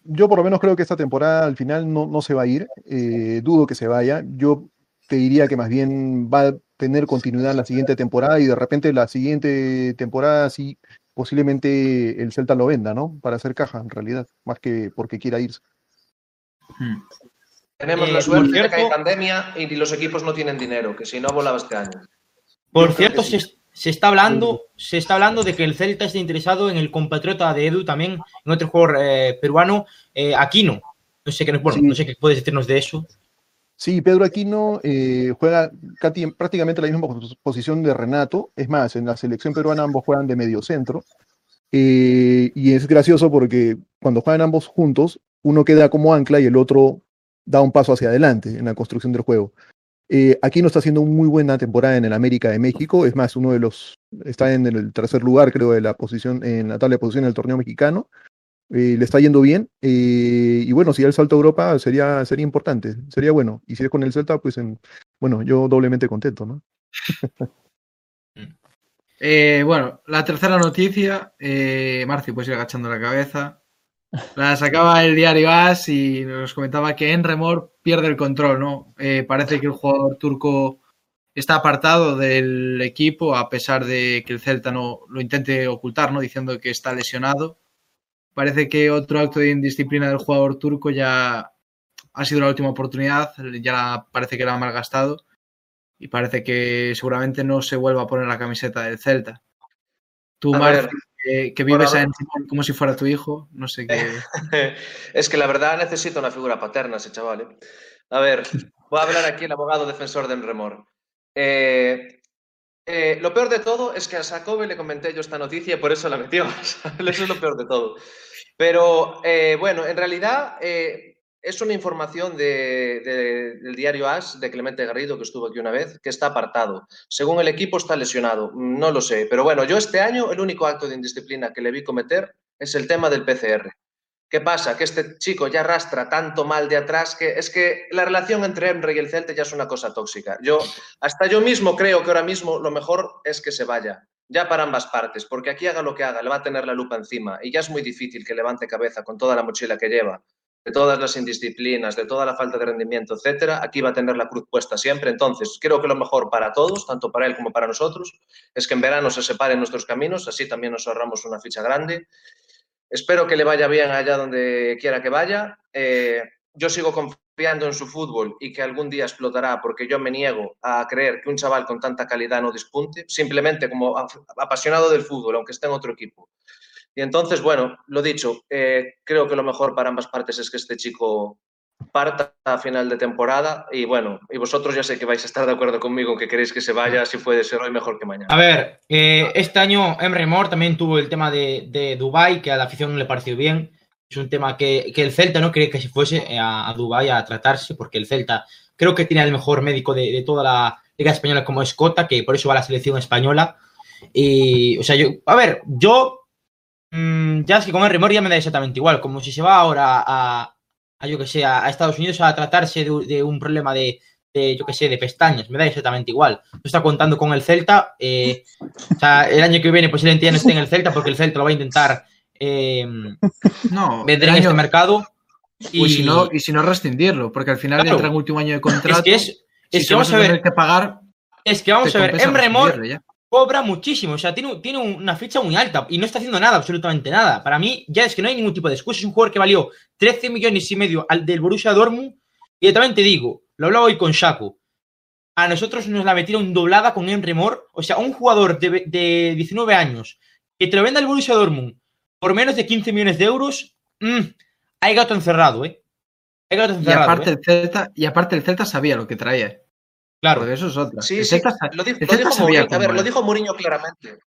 Yo por lo menos creo que esta temporada al final no, no se va a ir. eh, dudo que se vaya. Yo te diría que más bien va a tener continuidad en la siguiente temporada y de repente la siguiente temporada sí posiblemente el Celta lo venda, ¿no? Para hacer caja en realidad, más que porque quiera irse. Tenemos Eh, la suerte de que hay pandemia y los equipos no tienen dinero, que si no volaba este año. Por Yo cierto, sí. se, se está hablando, se está hablando de que el Celta está interesado en el compatriota de Edu también, en otro jugador eh, peruano, eh, Aquino. No sé qué, bueno, Sí. no sé qué puedes decirnos de eso. Sí, Pedro Aquino eh, juega prácticamente la misma pos- posición de Renato. Es más, en la selección peruana ambos juegan de mediocentro. Eh, y es gracioso porque cuando juegan ambos juntos, uno queda como ancla y el otro da un paso hacia adelante en la construcción del juego. Eh, Aquino está haciendo muy buena temporada en el América de México. Es más, uno de los está en el tercer lugar, creo, de la posición en la tabla de posición del torneo mexicano. Le está yendo bien. y bueno, si el salto a Europa sería, sería importante, sería bueno. Y si es con el Celta, pues en, bueno, yo doblemente contento, ¿no? [LAUGHS] Eh, bueno, la tercera noticia, eh, Marci, puedes ir agachando la cabeza. La sacaba el diario AS y nos comentaba que Enremor pierde el control, ¿no? Eh, parece que el jugador turco está apartado del equipo a pesar de que el Celta no lo intente ocultar, ¿no? Diciendo que está lesionado. Parece que otro acto de indisciplina del jugador turco ya ha sido la última oportunidad, ya parece que la ha malgastado y parece que seguramente no se vuelva a poner la camiseta del Celta. Tú, ver. que, que vives a como si fuera tu hijo, no sé qué. [LAUGHS] es que la verdad necesita una figura paterna ese chaval. ¿eh? A ver, voy a hablar aquí el abogado defensor de Enremor. Eh, eh, lo peor de todo es que a Sakobe le comenté yo esta noticia y por eso la metió. [LAUGHS] eso es lo peor de todo. Pero eh, bueno, en realidad eh, es una información de- de- del diario AS de Clemente Garrido, que estuvo aquí una vez, que está apartado. Según el equipo está lesionado. No lo sé. Pero bueno, yo este año el único acto de indisciplina que le vi cometer es el tema del PCR. ¿Qué pasa? Que este chico ya arrastra tanto mal de atrás que es que la relación entre Emre y el Celta ya es una cosa tóxica. Yo, hasta yo mismo creo que ahora mismo lo mejor es que se vaya, ya para ambas partes, porque aquí haga lo que haga, le va a tener la lupa encima y ya es muy difícil que levante cabeza con toda la mochila que lleva, de todas las indisciplinas, de toda la falta de rendimiento, etcétera. Aquí va a tener la cruz puesta siempre. Entonces, creo que lo mejor para todos, tanto para él como para nosotros, es que en verano se separen nuestros caminos, así también nos ahorramos una ficha grande. Espero que le vaya bien allá donde quiera que vaya. Eh, yo sigo confiando en su fútbol y que algún día explotará, porque yo me niego a creer que un chaval con tanta calidad no dispunte, simplemente como apasionado del fútbol, aunque esté en otro equipo. Y entonces, bueno, lo dicho, eh, creo que lo mejor para ambas partes es que este chico parta a final de temporada y bueno, y vosotros ya sé que vais a estar de acuerdo conmigo que queréis que se vaya, si puede ser hoy mejor que mañana. A ver, eh, este año Emre Mor también tuvo el tema de, de Dubai que a la afición le pareció bien. Es un tema que, que el Celta no quería que se fuese a, a Dubái a tratarse, porque el Celta creo que tiene el mejor médico de, de toda la Liga Española como es Cota, que por eso va a la selección española. Y, o sea, yo, a ver, yo mm, ya es que con Emre Mor ya me da exactamente igual, como si se va ahora a, a yo que sé, a, Estados Unidos a tratarse de, de un problema de, de, yo que sé, de pestañas, me da exactamente igual. No está contando con el Celta. eh, o sea, el año que viene posiblemente ya no esté en el Celta porque el Celta lo va a intentar eh, No, vender en año- este mercado. Y si no, y si no rescindirlo, porque al final Claro. entra en último año de contrato. es que es, si es te que vamos a ver, que pagar, es que vamos a ver, compensa Emre Mor rescindirle ya. Cobra muchísimo, o sea, tiene, tiene una ficha muy alta y no está haciendo nada, absolutamente nada. Para mí ya es que no hay ningún tipo de excusa, es un jugador que valió 13 millones y medio al del Borussia Dortmund y yo también te digo, lo hablaba hoy con Shaku, a nosotros nos la metieron doblada con Emre Mor, o sea, un jugador de, de 19 años que te lo venda el Borussia Dortmund por menos de 15 millones de euros, mm, hay gato encerrado, ¿eh? Hay gato Y encerrado, aparte, ¿eh? el Celta, y aparte el Celta sabía lo que traía. Claro. Porque eso es otra. Sí, el sí, lo dijo, lo dijo Mourinho, a ver, lo dijo Mourinho claramente.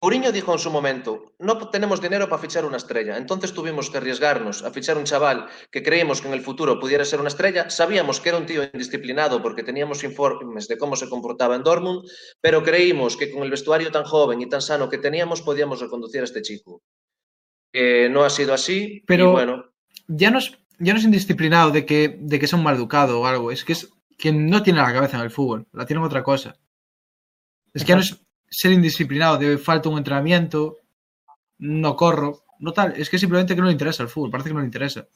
Mourinho dijo en su momento, no tenemos dinero para fichar una estrella, entonces tuvimos que arriesgarnos a fichar un chaval que creíamos que en el futuro pudiera ser una estrella, sabíamos que era un tío indisciplinado porque teníamos informes de cómo se comportaba en Dortmund, pero creímos que con el vestuario tan joven y tan sano que teníamos podíamos reconducir a este chico. No ha sido así, Pero- y bueno, Ya no es, ya no es indisciplinado de que, de que sea un mal educado o algo, es que es que no tiene la cabeza en el fútbol, la tiene en otra cosa. Es que ya no es ser indisciplinado, de falta un entrenamiento, no corro, no tal, es que simplemente que no le interesa el fútbol, parece que no le interesa.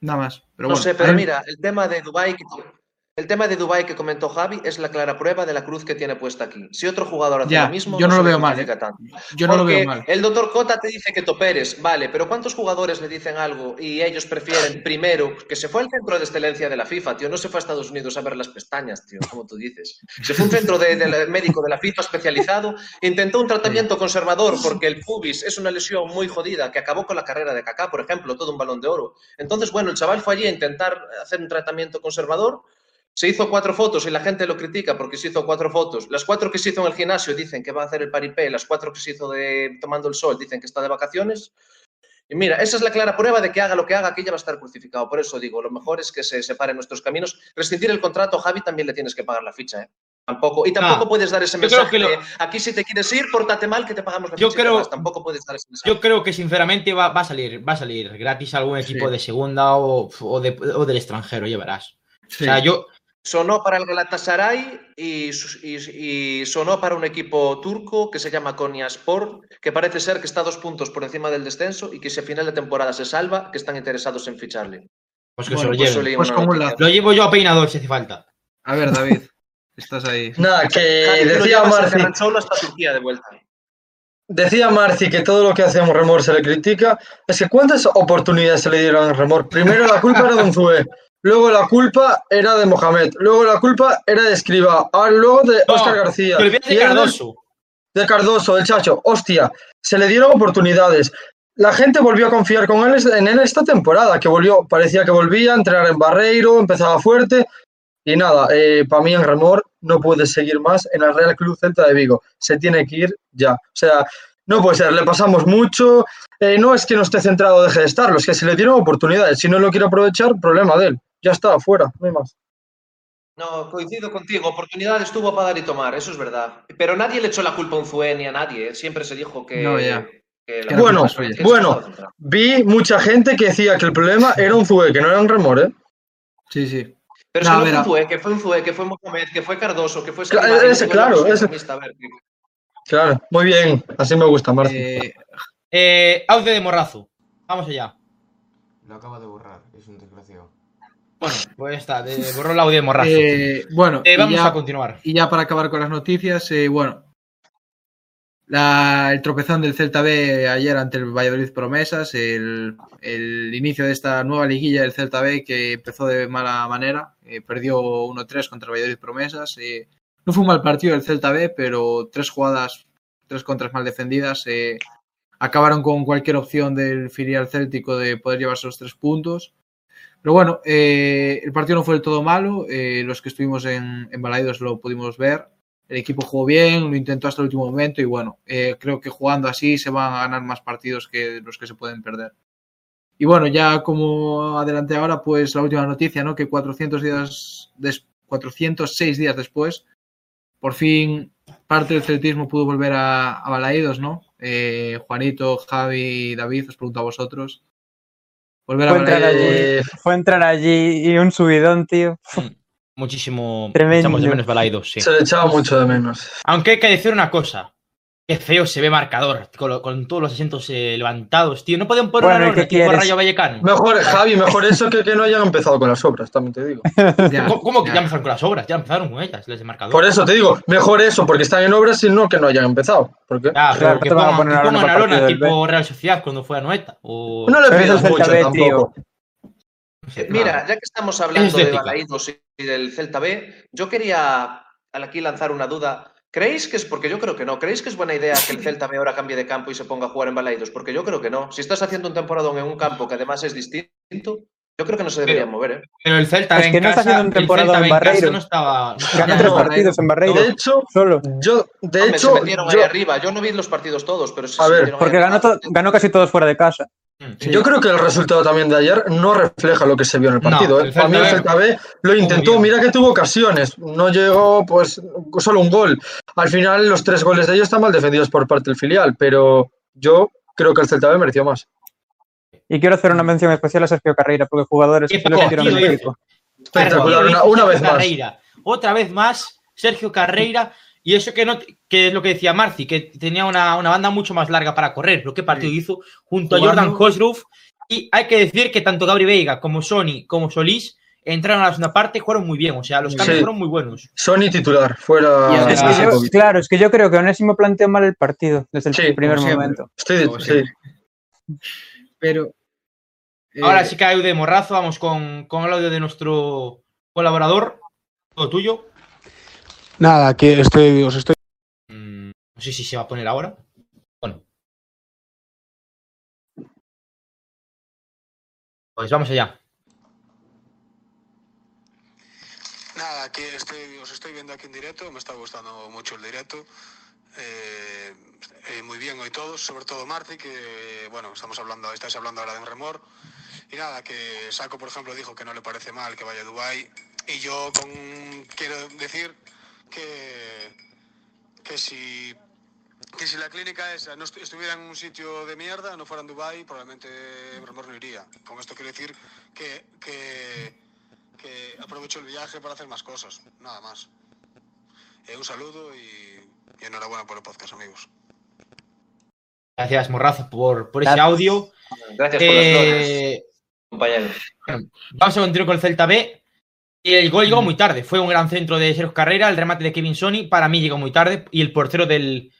Nada más. Pero no bueno, sé, pero mira, el tema de Dubai que, el tema de Dubai que comentó Javi es la clara prueba de la cruz que tiene puesta aquí. Si otro jugador hace Ya, lo mismo, yo no lo veo mal, ¿eh? tanto. yo no lo veo mal. El doctor Cota te dice que toperes, vale, pero ¿cuántos jugadores le dicen algo y ellos prefieren primero que se fue al centro de excelencia de la FIFA, tío? No se fue a Estados Unidos a ver las pestañas, tío, como tú dices. Se fue a un centro de, de- médico de la FIFA especializado, intentó un tratamiento conservador porque el pubis es una lesión muy jodida que acabó con la carrera de Kaká, por ejemplo, todo un balón de oro. Entonces, bueno, el chaval fue allí a intentar hacer un tratamiento conservador. Se hizo cuatro fotos y la gente lo critica porque se hizo cuatro fotos. Las cuatro que se hizo en el gimnasio dicen que va a hacer el paripé, las cuatro que se hizo de tomando el sol dicen que está de vacaciones. Y mira, esa es la clara prueba de que haga lo que haga, aquí ya va a estar crucificado. Por eso digo, lo mejor es que se separen nuestros caminos. Rescindir el contrato, Javi, también le tienes que pagar la ficha. ¿eh? Tampoco, y tampoco Ah, puedes dar ese mensaje que lo- de, aquí si te quieres ir, pórtate mal que te pagamos la Yo ficha. creo- vas". Tampoco puedes dar ese mensaje. Yo creo que sinceramente va, va a salir, va a salir gratis algún equipo Sí. de segunda o, o de- o del extranjero, ya verás. Sí. O sea, yo, Sonó para el Galatasaray y, su- y- y sonó para un equipo turco que se llama Konyaspor, que parece ser que está a dos puntos por encima del descenso y que si a final de temporada se salva, que están interesados en ficharle. pues que Bueno, se lo Pues Pues como. Lo llevo yo a peinador si hace falta. A ver, David, [LAUGHS] estás ahí. Nada, que Javi, decía Marci, hasta Turquía de vuelta. decía Marci que todo lo que hacemos Remor se le critica. Es que ¿cuántas oportunidades se le dieron a Remor? Primero la culpa era de Unzué, luego la culpa era de Mohamed, luego la culpa era de Escriba, ahora luego de No, Oscar García. De Cardoso. de Cardoso, el Chacho. Hostia, se le dieron oportunidades. La gente volvió a confiar con él en él esta temporada, que volvió, parecía que volvía a entrenar en Barreiro, empezaba fuerte. Y nada, para mí en Remor no puede seguir más en el Real Club Celta de Vigo. Se tiene que ir ya. O sea, no puede ser, le pasamos mucho. Eh, no es que no esté centrado deje de estarlo, es que se le dieron oportunidades. Si no lo quiere aprovechar, problema de él. Ya está, fuera, no hay más. No, coincido contigo. Oportunidades tuvo para dar y tomar, eso es verdad. Pero nadie le echó la culpa a Unzué ni a nadie. ¿eh? Siempre se dijo que. No, ya. que Que la Bueno, es. Que bueno. Vi mucha gente que decía que el problema era un Zue, que no era un Remor, ¿eh? Sí, sí. Pero No, si no mira. fue Unzué, que fue Unzué, que fue Mohamed, que fue Cardoso, que fue ese, no fue claro, ese. a ver, que- Claro, muy bien, así me gusta, Marci. Eh, Eh, audio de morrazo. Vamos allá. Lo acaba de borrar, es un desgraciado. Bueno, pues ya está. De, borró el audio de morrazo. eh, bueno, Eh, vamos ya- a continuar. Y ya para acabar con las noticias, eh, bueno, la- el tropezón del Celta B ayer ante el Valladolid Promesas, el, el inicio de esta nueva liguilla del Celta B que empezó de mala manera, eh, perdió 1-3 contra el Valladolid Promesas. eh, no fue un mal partido del Celta B, pero tres jugadas, tres contras mal defendidas, eh, acabaron con cualquier opción del filial céltico de poder llevarse los tres puntos. Pero bueno, eh, el partido no fue del todo malo. eh, los que estuvimos en, en Balaidos lo pudimos ver. El equipo jugó bien, lo intentó hasta el último momento y bueno, creo que jugando así se van a ganar más partidos que los que se pueden perder. Y bueno, ya como adelanté ahora, pues la última noticia, ¿no? Que 400 días des- 406 días después, por fin parte del celtismo pudo volver a, a Balaídos, ¿no? Eh, Juanito, Javi, David, os pregunto a vosotros. Volver a Fue entrar allí, fue entrar allí y un subidón, tío. Muchísimo. Tremendo. Echamos de menos Balaidos, sí. Se le echaba mucho de menos. Aunque hay que decir una cosa. Qué feo se ve marcador, con, lo- con todos los asientos eh, levantados, tío. No pueden poner Bueno, ¿y una lona tipo? Rayo Vallecano. Mejor, Javi, mejor eso que que no hayan empezado con las obras, también te digo. [LAUGHS] Ya, ¿Cómo, cómo que ya. empezaron con las obras? Ya empezaron con ellas, les de marcador. Por eso te digo, mejor eso, porque están en obras y no que no hayan empezado. Porque Ya, pero Claro, que pongan, poner que pongan lona tipo Real Sociedad cuando fue a Noeta. O... no le pidas mucho Celta B, tío. tampoco. sé, Eh, Mira, ya que estamos hablando de. Balaídos y del Celta B, yo quería aquí lanzar una duda. ¿Creéis que es, porque yo creo que no, ¿creéis que es buena idea que el Celta B ahora cambie de campo y se ponga a jugar en Balaídos? Porque yo creo que no. Si estás haciendo un temporadón en un campo que además es distinto, yo creo que no se debería mover, ¿eh? Pero el Celta Es en que no está haciendo un temporada Celta en Barreiro. no estaba. no Ganó tres partidos en Barreiro. De hecho, Solo. yo, de Hombre, hecho, se metieron yo, ahí arriba. Yo no vi los partidos todos, pero sí A se ver, metieron ahí Porque ganó, arriba. to- ganó casi todos fuera de casa. Sí. yo creo que el resultado también de ayer no refleja lo que se vio en el No, partido. ¿eh? el Para mí el Celta Celta B lo intentó, mira que tuvo ocasiones, no llegó pues solo un gol. Al final los tres goles de ellos están mal defendidos por parte del filial, pero yo creo que el Celta B mereció más. Y quiero hacer una mención especial a Sergio Carreira, porque jugadores que lo hicieron el equipo. Espectacular, una, vez más. Carreira. Otra vez más, Sergio Carreira. Y eso que no que es lo que decía Marci, que tenía una, una banda mucho más larga para correr. Pero qué partido hizo junto a Jordan Hosruf. Y hay que decir que tanto Gabri Veiga como Sony como Solís entraron a la segunda parte y jugaron muy bien. O sea, los cambios Sí. fueron muy buenos. Sony titular, fuera. Y Es que además- yo- claro, es que yo creo que Onésimo planteó mal el partido desde el Sí, primer momento. Estoy-. Pero. eh, Ahora sí que hay de morrazo. Vamos con, con el audio de nuestro colaborador. Todo tuyo. Nada, que estoy, os estoy Mm, no sé si se va a poner ahora. Bueno. Pues vamos allá. Nada, que estoy, os estoy viendo aquí en directo, me está gustando mucho el directo. Eh, eh, muy bien hoy todos, sobre todo Marci, que bueno, estamos hablando, estáis hablando ahora de un remor. Y nada, que Saco, por ejemplo, dijo que no le parece mal que vaya a Dubai Y yo con, quiero decir que, que si que si la clínica esa no estu- estuviera en un sitio de mierda, no fuera en Dubai, probablemente Remor no iría. Con esto quiero decir que, que, que aprovecho el viaje para hacer más cosas, nada más. Eh, un saludo y, y enhorabuena por el podcast, amigos. Gracias, Morrazo, por, por ese audio. Gracias por las flores, Eh, compañero. vamos a continuar con el Celta B. Y el gol llegó muy tarde. Fue un gran centro de Sergio Carrera. El remate de Kevin Sony para mí llegó muy tarde. Y el portero del,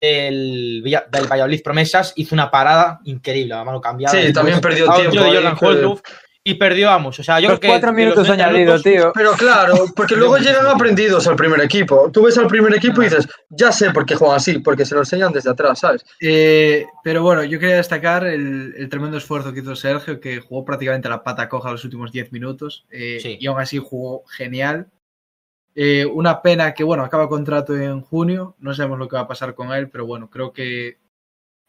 del, del Valladolid Promesas hizo una parada increíble. A mano cambiada. Sí, también perdió tiempo de ahí, Jordan Holtrup, y perdió, vamos. O sea, yo Los creo que. cuatro minutos 90 añadidos, tío. Pero claro, porque luego llegan aprendidos al primer equipo. Tú ves al primer equipo y dices, ya sé por qué juegan así, porque se lo enseñan desde atrás, ¿sabes? Eh, pero bueno, yo quería destacar el, el tremendo esfuerzo que hizo Sergio, que jugó prácticamente a la pata coja los últimos 10 minutos eh, Sí. y aún así jugó genial. Eh, una pena que, bueno, acaba contrato en junio, no sabemos lo que va a pasar con él, pero bueno, creo que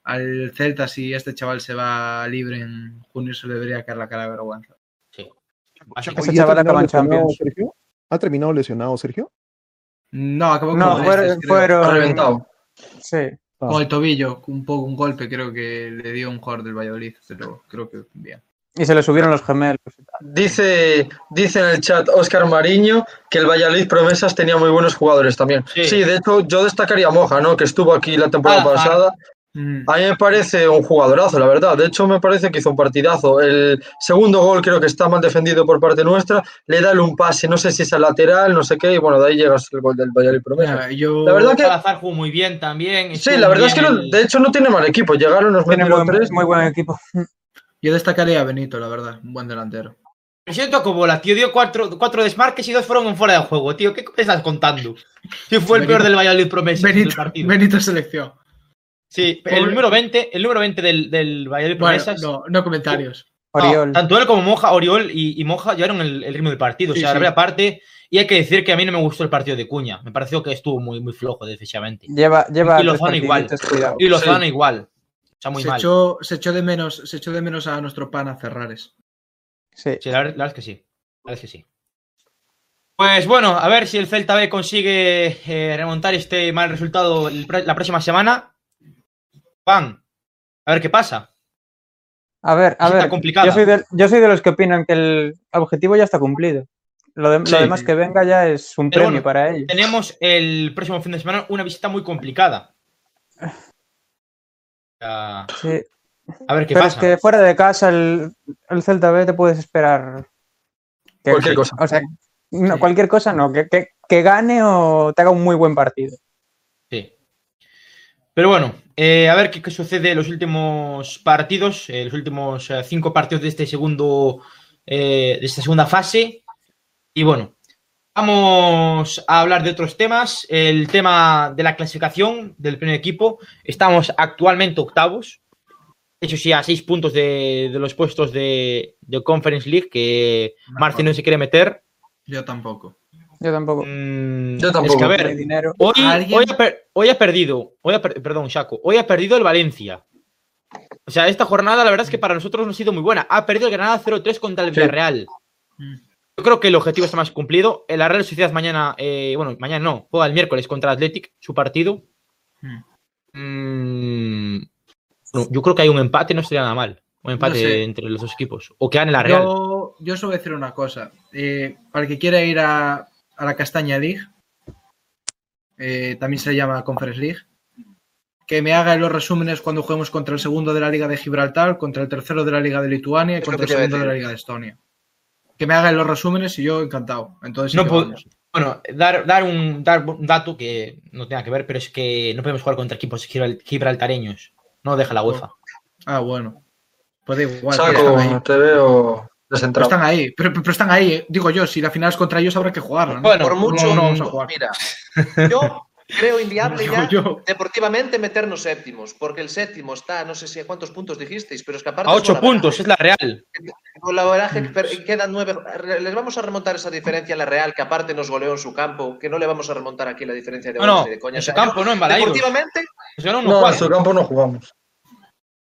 al Celta, si este chaval se va libre en junio, se le debería caer la cara de vergüenza. Así Ese ¿Y ha chaval terminado acaba en lesionado, Champions. Sergio? ¿Ha terminado lesionado, Sergio? No, acabó No, con, fueron, Reventado. Sí. Ah. con el tobillo, un poco un golpe, creo que le dio un jugador del Valladolid, pero creo que bien. Y se le subieron los gemelos. Dice, dice en el chat Oscar Mariño que el Valladolid Promesas tenía muy buenos jugadores también. Sí. Sí, de hecho yo destacaría a Moja, ¿no? Que estuvo aquí la temporada Ah, pasada Mm. A mí me parece un jugadorazo, la verdad. De hecho, me parece que hizo un partidazo. El segundo gol creo que está mal defendido por parte nuestra. Le da un pase, no sé si es al lateral, no sé qué, y bueno, de ahí llega el gol del Valladolid Promesa. Yo, La verdad que Salazar jugó muy bien también. sí, la verdad es que el- de hecho no tiene mal equipo. Llegaron, nos Tiene metieron buen- tres. muy buen equipo. yo destacaría a Benito, la verdad. Un buen delantero. Me siento como la tío dio cuatro, cuatro desmarques y dos fueron en fuera de juego, tío. ¿Qué me estás contando? Sí, fue el peor del Valladolid promesa del Benito, partido. Benito selección. Sí, el número 20, el número 20 del, del Valladolid Bueno, no, no comentarios. No, Oriol. tanto él como Moja, Oriol y, y Moja llevaron el, el ritmo del partido. Sí, o sea, sí. la aparte. Y hay que decir que a mí no me gustó el partido de Cuña. Me pareció que estuvo muy, muy flojo defensivamente. Lleva, lleva Y Lozano igual. cuidado. Y Lozano Sí. igual. O sea, muy Se mal. echó, se, echó de menos, se echó de menos a nuestro pana Ferrares. Sí. Sí, la verdad, la verdad es que sí. La verdad es que sí. Pues bueno, a ver si el Celta B consigue eh, remontar este mal resultado la próxima semana. Juan, a ver qué pasa. A ver, a ver. complicada. Yo soy, de, yo soy de los que opinan que el objetivo ya está cumplido. Lo, de- lo Sí. demás que venga ya es un Pero premio bueno, para ellos. Tenemos el próximo fin de semana una visita muy complicada. Sí. A ver qué Pero pasa. es que fuera de casa, el, el Celta B te puedes esperar. que- Cualquier cosa. O sea, no, Sí. cualquier cosa no. Que, que, que gane o te haga un muy buen partido. Sí. Pero bueno, eh, a ver qué, qué sucede en los últimos partidos, eh, los últimos eh, cinco partidos de este segundo, eh, de esta segunda fase. Y bueno, vamos a hablar de otros temas. El tema de la clasificación del primer equipo. Estamos actualmente octavos. De hecho, sí, a seis puntos de, de los puestos de, de Conference League, que Marci no se quiere meter. Yo tampoco. Yo tampoco. Mm, Yo Es tampoco. que a ver, dinero. Hoy, hoy, ha, per- hoy ha perdido, hoy ha per- perdón, Shaco, hoy ha perdido el Valencia. O sea, esta jornada la verdad es que para nosotros no ha sido muy buena. Ha perdido el Granada 0-3 contra el Sí. Villarreal. Mm. Yo creo que el objetivo está más cumplido. La Real Sociedad mañana, eh, bueno, mañana no, juega el miércoles contra Athletic, su partido. Mm. Mm, no, yo creo que hay un empate, no sería nada mal. Un empate sé. entre los dos equipos. O que gane la Real. Yo, yo voy a decir una cosa. Eh, para el que quiera ir a, a la Castaña League, eh, también se llama Conference League, que me haga los resúmenes cuando juguemos contra el segundo de la Liga de Gibraltar, contra el tercero de la Liga de Lituania y contra el segundo de la. Liga de Estonia. Que me hagan los resúmenes y yo encantado. Entonces, sí No vamos. Bueno, dar, dar, un, dar un dato que no tenga que ver, pero es que no podemos jugar contra equipos gibral- gibraltareños. No deja la UEFA. Ah, bueno. Pues igual. Saco, te veo Pero están ahí, pero, pero están ahí. eh. Digo yo, si la final es contra ellos habrá que jugarla. ¿no? Bueno, Por mucho, no, no vamos a jugar. mira, [LAUGHS] yo creo inviable ya yo. deportivamente meternos séptimos, porque el séptimo está, no sé si a cuántos puntos dijisteis, pero es que aparte A es 8 golaveraje. puntos, es la Real. Golaveraje, Mm. pero quedan nueve. Les vamos a remontar esa diferencia a la Real, que aparte nos goleó en su campo, que no le vamos a remontar aquí la diferencia de No, no, de coña. en O su sea, campo, yo, no en Balaidos. Deportivamente, Nos ganaron No, en 1-4. su campo no jugamos.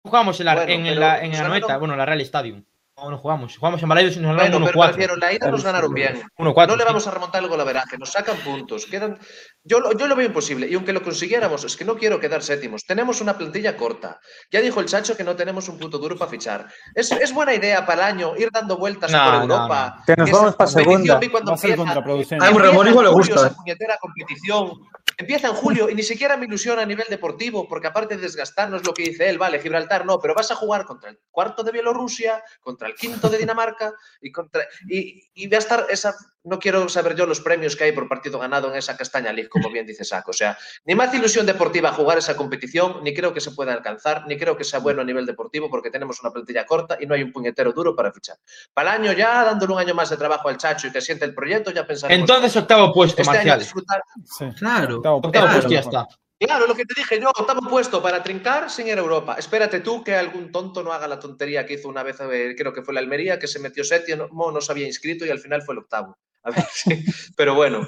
Jugamos en la, Bueno, en, la, en nos la bueno, la Real Stadium. No, no jugamos. Jugamos en Balaidos y nos bueno, ganaron pero me 1-4. refiero, la ida nos ganaron bien. 1-4. No le vamos a remontar el golaveraje, nos sacan puntos. Quedan... Yo, lo- yo lo veo imposible. Y aunque lo consiguiéramos, es que no quiero quedar séptimos. Tenemos una plantilla corta. Ya dijo el Chacho que no tenemos un puto duro para fichar. Es, es buena idea para el año ir dando vueltas No, por no, Europa. Que nos vamos pa' competición, segunda. Va a ser contraproducente. A igual le gusta. esa puñetera competición. Empieza en julio y ni siquiera me ilusiona a nivel deportivo, porque aparte de desgastarnos lo que dice él, vale, Gibraltar no, pero vas a jugar contra el cuarto de Bielorrusia, contra el quinto de Dinamarca y contra y, y va a estar esa no quiero saber yo los premios que hay por partido ganado en esa Castaña League, como bien dice Saco. O sea, ni más ilusión deportiva jugar esa competición, ni creo que se pueda alcanzar, ni creo que sea bueno a nivel deportivo, porque tenemos una plantilla corta y no hay un puñetero duro para fichar. Para el año ya, dándole un año más de trabajo al Chacho y que siente el proyecto, ya pensaremos. Entonces, octavo puesto, este año disfrutar. Sí. Claro. Octavo puesto ya está. Claro, lo que te dije yo, octavo puesto para trincar sin ir a Europa. Espérate tú que algún tonto no haga la tontería que hizo una vez, eh, creo que fue la Almería, que se metió séptimo, no se había inscrito y al final fue el octavo. A ver, [LAUGHS] sí. Pero bueno.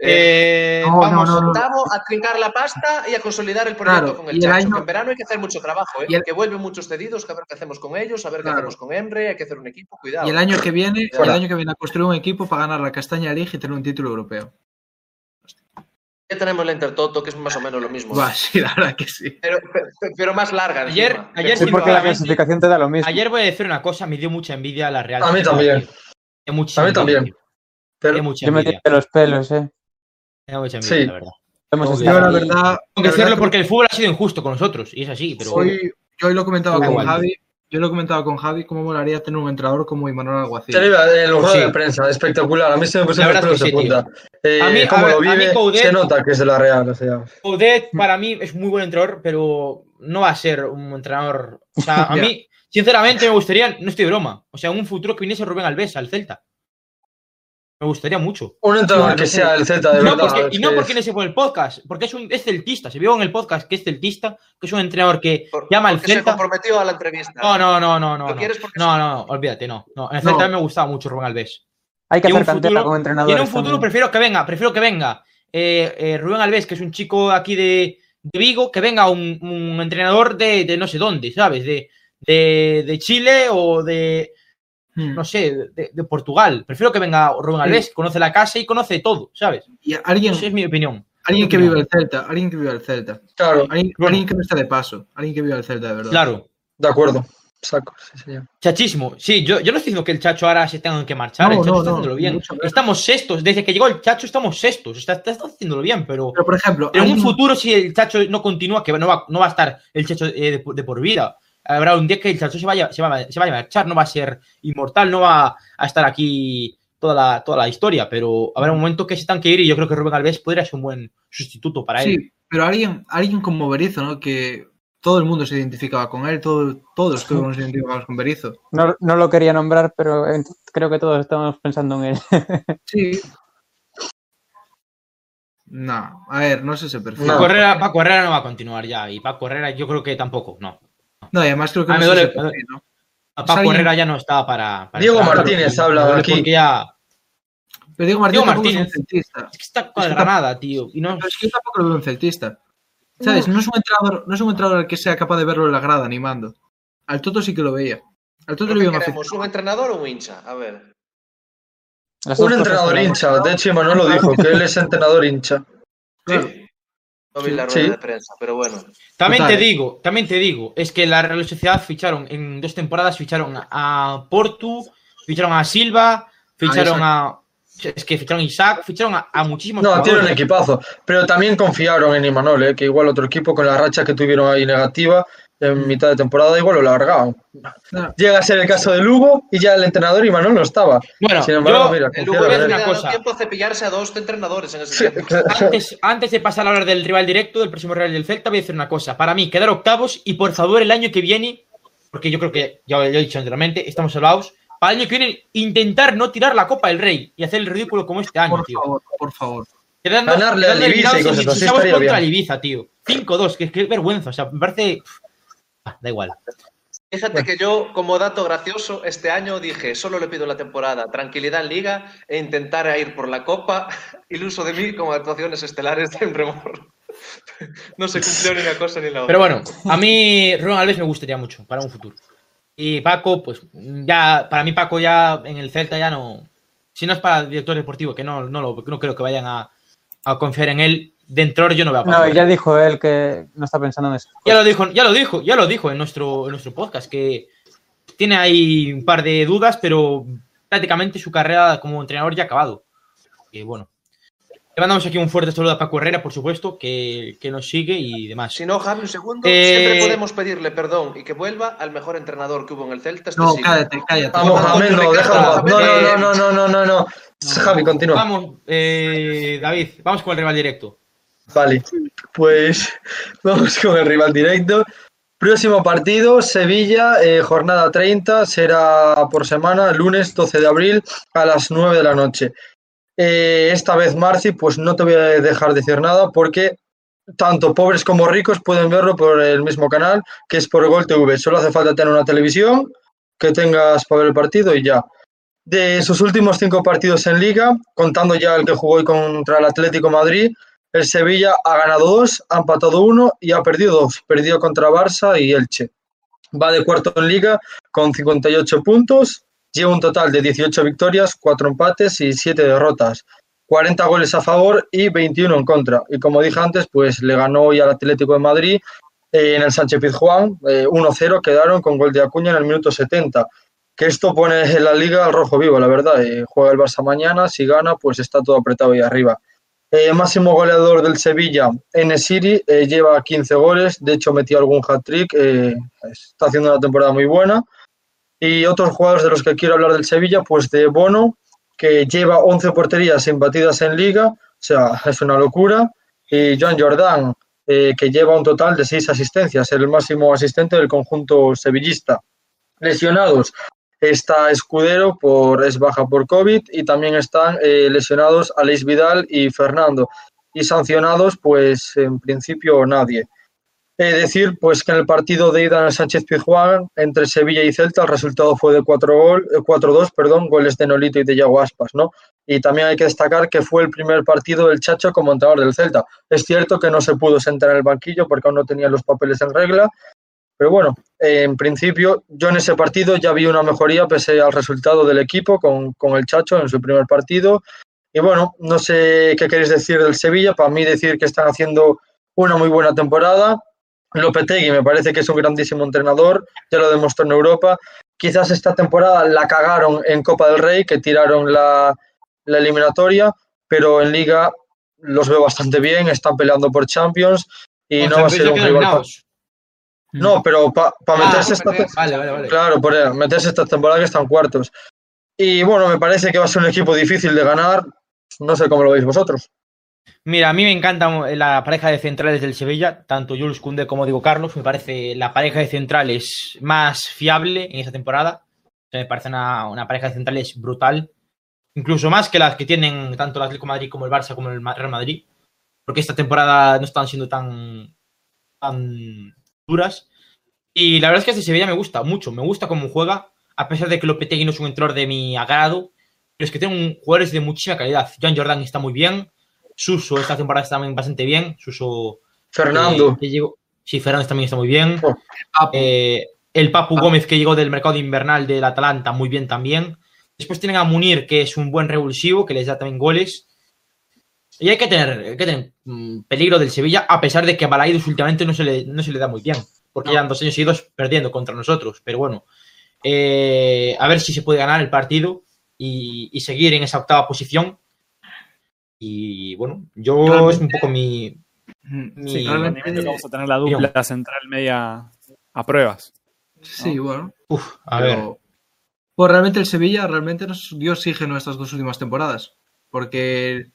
Eh, Eh, No, vamos. no, no, no. octavo a trincar la pasta y a consolidar el proyecto Claro, con el el Chacho. año- en verano hay que hacer mucho trabajo, ¿eh? y el- que vuelven muchos cedidos, que a ver qué hacemos con ellos, a ver qué Claro. hacemos con Emre, hay que hacer un equipo, cuidado. Y el año que viene, el Fuera. año que viene a construir un equipo para ganar la Castaña League y tener un título europeo. Ya tenemos la Intertoto, que es más o menos lo mismo. Sí, la verdad que sí. Pero, pero, pero más larga. Ayer- encima. ayer Sí, porque la clasificación te da lo mismo. Ayer voy a decir una cosa, me dio mucha envidia a la Real. A mí también. A mí envidia, también. Dio mucha Yo me tiré los pelos, eh. Dio mucha envidia, Sí. la verdad. Hemos Yo, la verdad, Tengo que porque el fútbol ha sido injusto con nosotros, y es así, pero hoy, yo hoy lo comentaba Da con igual. Javi. Yo lo comentaba con Javi cómo molaría tener un entrenador como Imanol Alguacil. Te iba en la rueda Sí. de prensa, espectacular. A mí se me pusieron los pelos de sí, punta. Eh, A mí- como lo a mí vive, Coudet- se nota que es de la Real. O sea. Coudet para mí es muy buen entrenador, pero no va a ser un entrenador. O sea, a [LAUGHS] mí, sinceramente, me gustaría, no estoy de broma, o sea, un futuro que viniese Rubén Alves al Celta. Me gustaría mucho. Un entrenador No, que no sé. sea el Z de No, verdad. porque- y no que- porque no se por el podcast, porque es un es celtista. Se vio en el podcast que es celtista, que es un entrenador que Por- llama al porque se Celta. comprometió a la entrevista. No, no, no, no, no. ¿Lo No, no, no, olvídate, no. no. En el No. Celta a mí me gustaba mucho Rubén Alves. Hay que Y hacer futuro- con Y entrenadores. en un futuro también. prefiero que venga, prefiero que venga eh, eh, Rubén Alves, que es un chico aquí de, de Vigo, que venga un, un entrenador de, de no sé dónde, ¿sabes? De, de, de Chile o de, Hmm. no sé, de, de Portugal. Prefiero que venga Rubén Alves, conoce la casa y conoce todo, ¿sabes? Y alguien, Esa es mi opinión. alguien que mi opinión. el Celta, alguien que vive el Celta. Claro, Alguien, Bueno. alguien que no esté de paso, alguien que vive el Celta de verdad. Claro. de acuerdo. Saco, sí, señor. Chachismo. Sí, yo, yo no estoy diciendo que el Chacho ahora se tenga que marchar. No, el Chacho no, está no, haciéndolo bien. Estamos sextos. Desde que llegó el Chacho estamos sextos. Está, está, está haciéndolo bien, pero... Pero, por ejemplo, en un futuro, si el Chacho no continúa, que no va, no va a estar el Chacho eh, de por vida. Habrá un día que el Chacho se vaya, se, va, se vaya a marchar, no va a ser inmortal, no va a estar aquí toda la, toda la historia, pero habrá un momento que se tengan que ir y yo creo que Rubén Alves podría ser un buen sustituto para él. Sí, pero alguien, alguien como Berizzo, ¿no? Que todo el mundo se identificaba con él, todo, todos creo que nos identificamos con Berizzo. No, no lo quería nombrar, pero creo que todos estamos pensando en él. [LAUGHS] Sí. No, a ver, no sé ese perfil. No. Paco Herrera no va a continuar ya y Paco Herrera yo creo que tampoco, no. No, además creo que Ah, no me duele- ¿no? Alguien- Herrera ya no está para... para Diego estar, Martínez pero- habla pero aquí. Porque ya... Pero Diego Martínez, Diego es un celtista. Es que está con Es que tío. Y no... Pero es que yo tampoco lo veo un celtista. ¿Sabes? No es un entrenador, no es un entrenador al que sea capaz de verlo en la grada animando. Al Toto sí que lo veía. Al Toto ¿Pero le qué veía un queremos? ¿Un entrenador o un hincha? A ver. Las Un entrenador hincha. De hecho, lo dijo, que él es entrenador hincha. Claro. No vi la Sí. rueda de prensa, pero bueno. También Total. te digo, también te digo, es que la Real Sociedad ficharon en dos temporadas, ficharon a Portu, ficharon a Silva, ficharon a. Es que ficharon a Isaac, ficharon a, a muchísimos No, tiene un equipazo. Pero también confiaron en Imanol, ¿eh? que igual otro equipo con la racha que tuvieron ahí negativa en mitad de temporada igual lo largaban. No, Llega a ser el caso de Lugo y ya el entrenador Imanol no estaba. Bueno, Sin embargo, yo mira, El confiaron Lugo voy a en decir él. una cosa. tiempo a cepillarse a dos entrenadores en ese Sí, tiempo. antes, antes de pasar a hablar del rival directo, del próximo rival del Celta, voy a decir una cosa. Para mí, quedar octavos y por favor el año que viene, porque yo creo que ya lo he dicho anteriormente, estamos salvados. Para el año que viene, intentar no tirar la Copa del Rey y hacer el ridículo como este año, por tío. favor, por favor. Quedando, Ganarle quedando Ibiza y cosas así contra bien. Ibiza, tío. 5-2, que, que vergüenza. O sea, me parece. Ah, da igual. Fíjate que yo, como dato gracioso, este año dije, solo le pido la temporada, tranquilidad en liga e intentar ir por la copa, [LAUGHS] iluso de mí como actuaciones estelares de un remor. No se cumplió ni una cosa ni la otra. Pero bueno, a mí Rubén Alves me gustaría mucho para un futuro. Y Paco, pues ya, para mí Paco ya en el Celta ya no. Si no es para el director deportivo, que no, no, lo, no creo que vayan a, a confiar en él, de entrenador yo no veo a Paco. No, ya dijo él que no está pensando en eso. Ya lo dijo, ya lo dijo, ya lo dijo en nuestro, en nuestro podcast, que tiene ahí un par de dudas, pero prácticamente su carrera como entrenador ya ha acabado. Y bueno. Le mandamos aquí un fuerte saludo a Paco Herrera, por supuesto, que, que nos sigue y demás. Si no, Javi, un segundo, Eh, siempre podemos pedirle perdón y que vuelva al mejor entrenador que hubo en el Celta este No, siglo. cállate, cállate. Vamos, Mohamed, no, déjalo. No, no, no, no, no, no, no. Javi, continúa. Vamos, eh, David, vamos con el rival directo. Vale, pues [LAUGHS] vamos con el rival directo. Próximo partido, Sevilla, eh, jornada 30, será por semana, lunes 12 de abril a las 9 de la noche. Eh, esta vez, Marci, pues no te voy a dejar decir nada porque tanto pobres como ricos pueden verlo por el mismo canal, que es por Gol TV. Solo hace falta tener una televisión, que tengas para ver el partido y ya. De sus últimos cinco partidos en Liga, contando ya el que jugó hoy contra el Atlético Madrid, el Sevilla ha ganado dos, ha empatado uno y ha perdido dos. Perdió contra Barça y Elche. Va de cuarto en Liga con 58 puntos, lleva un total de 18 victorias, 4 empates y 7 derrotas. 40 goles a favor y 21 en contra. Y como dije antes, pues le ganó hoy al Atlético de Madrid eh, en el Sánchez Pizjuán. eh, 1-0 quedaron con gol de Acuña en el minuto 70. Que esto pone en la liga al rojo vivo, la verdad. eh, juega el Barça mañana, si gana, pues está todo apretado ahí arriba. Eh, máximo goleador del Sevilla, Enesiri, eh, lleva 15 goles, de hecho metió algún hat-trick, eh, está haciendo una temporada muy buena. Y otros jugadores de los que quiero hablar del Sevilla, pues de Bono, que lleva 11 porterías imbatidas en liga, o sea, es una locura. Y Joan Jordan, eh, que lleva un total de 6 asistencias, el máximo asistente del conjunto sevillista. Lesionados, está Escudero, por, es baja por COVID, y también están eh, lesionados Aleix Vidal y Fernando. Y sancionados, pues en principio nadie. Eh, decir pues que en el partido de ida en Sánchez Pizjuán entre Sevilla y Celta el resultado fue de 4 gol, eh, 4-2, perdón, goles de Nolito y de Yago Aspas, ¿no? Y también hay que destacar que fue el primer partido del Chacho como entrenador del Celta. Es cierto que no se pudo sentar en el banquillo porque aún no tenía los papeles en regla, pero bueno, en principio yo en ese partido ya vi una mejoría pese al resultado del equipo con, con el Chacho en su primer partido. Y bueno, no sé qué queréis decir del Sevilla, para mí decir que están haciendo una muy buena temporada, Lopetegui me parece que es un grandísimo entrenador, ya lo demostró en Europa. Quizás esta temporada la cagaron en Copa del Rey, que tiraron la, la eliminatoria, pero en Liga los veo bastante bien, están peleando por Champions y Con no va a ser un rival. No, pero para Ah, meterse esta te- Vale, vale, vale. Claro, por ahí, meterse esta temporada que están cuartos. Y bueno, me parece que va a ser un equipo difícil de ganar. No sé cómo lo veis vosotros. Mira, a mí me encanta la pareja de centrales del Sevilla, tanto Jules Koundé como Diego Carlos. Me parece la pareja de centrales más fiable en esta temporada. Me parece una, una pareja de centrales brutal. Incluso más que las que tienen tanto el Atlético de Madrid como el Barça como el Real Madrid. Porque esta temporada no están siendo tan, tan duras. Y la verdad es que este Sevilla me gusta mucho. Me gusta cómo juega. A pesar de que Lopetegui no es un entrenador de mi agrado. Pero es que tienen jugadores de muchísima calidad. John Jordan está muy bien. Suso esta temporada está también bastante bien. Suso. Fernando. eh, que llegó- Sí, Fernández también está muy bien. Oh. Eh, el Papu Gómez, que llegó del mercado invernal del Atalanta, muy bien también. Después tienen a Munir, que es un buen revulsivo, que les da también goles. Y hay que tener, hay que tener mm, peligro del Sevilla, a pesar de que a Balaidos últimamente no se le, no se le da muy bien. Porque llevan dos años seguidos perdiendo contra nosotros. Pero bueno, eh, a ver si se puede ganar el partido y, y seguir en esa octava posición. Y bueno, yo es un poco mi. mi- Sí, realmente- vamos a tener la dupla central media a pruebas. Sí, bueno. Uf, a Pero- ver. Pues realmente el Sevilla realmente nos dio oxígeno estas dos últimas temporadas. Porque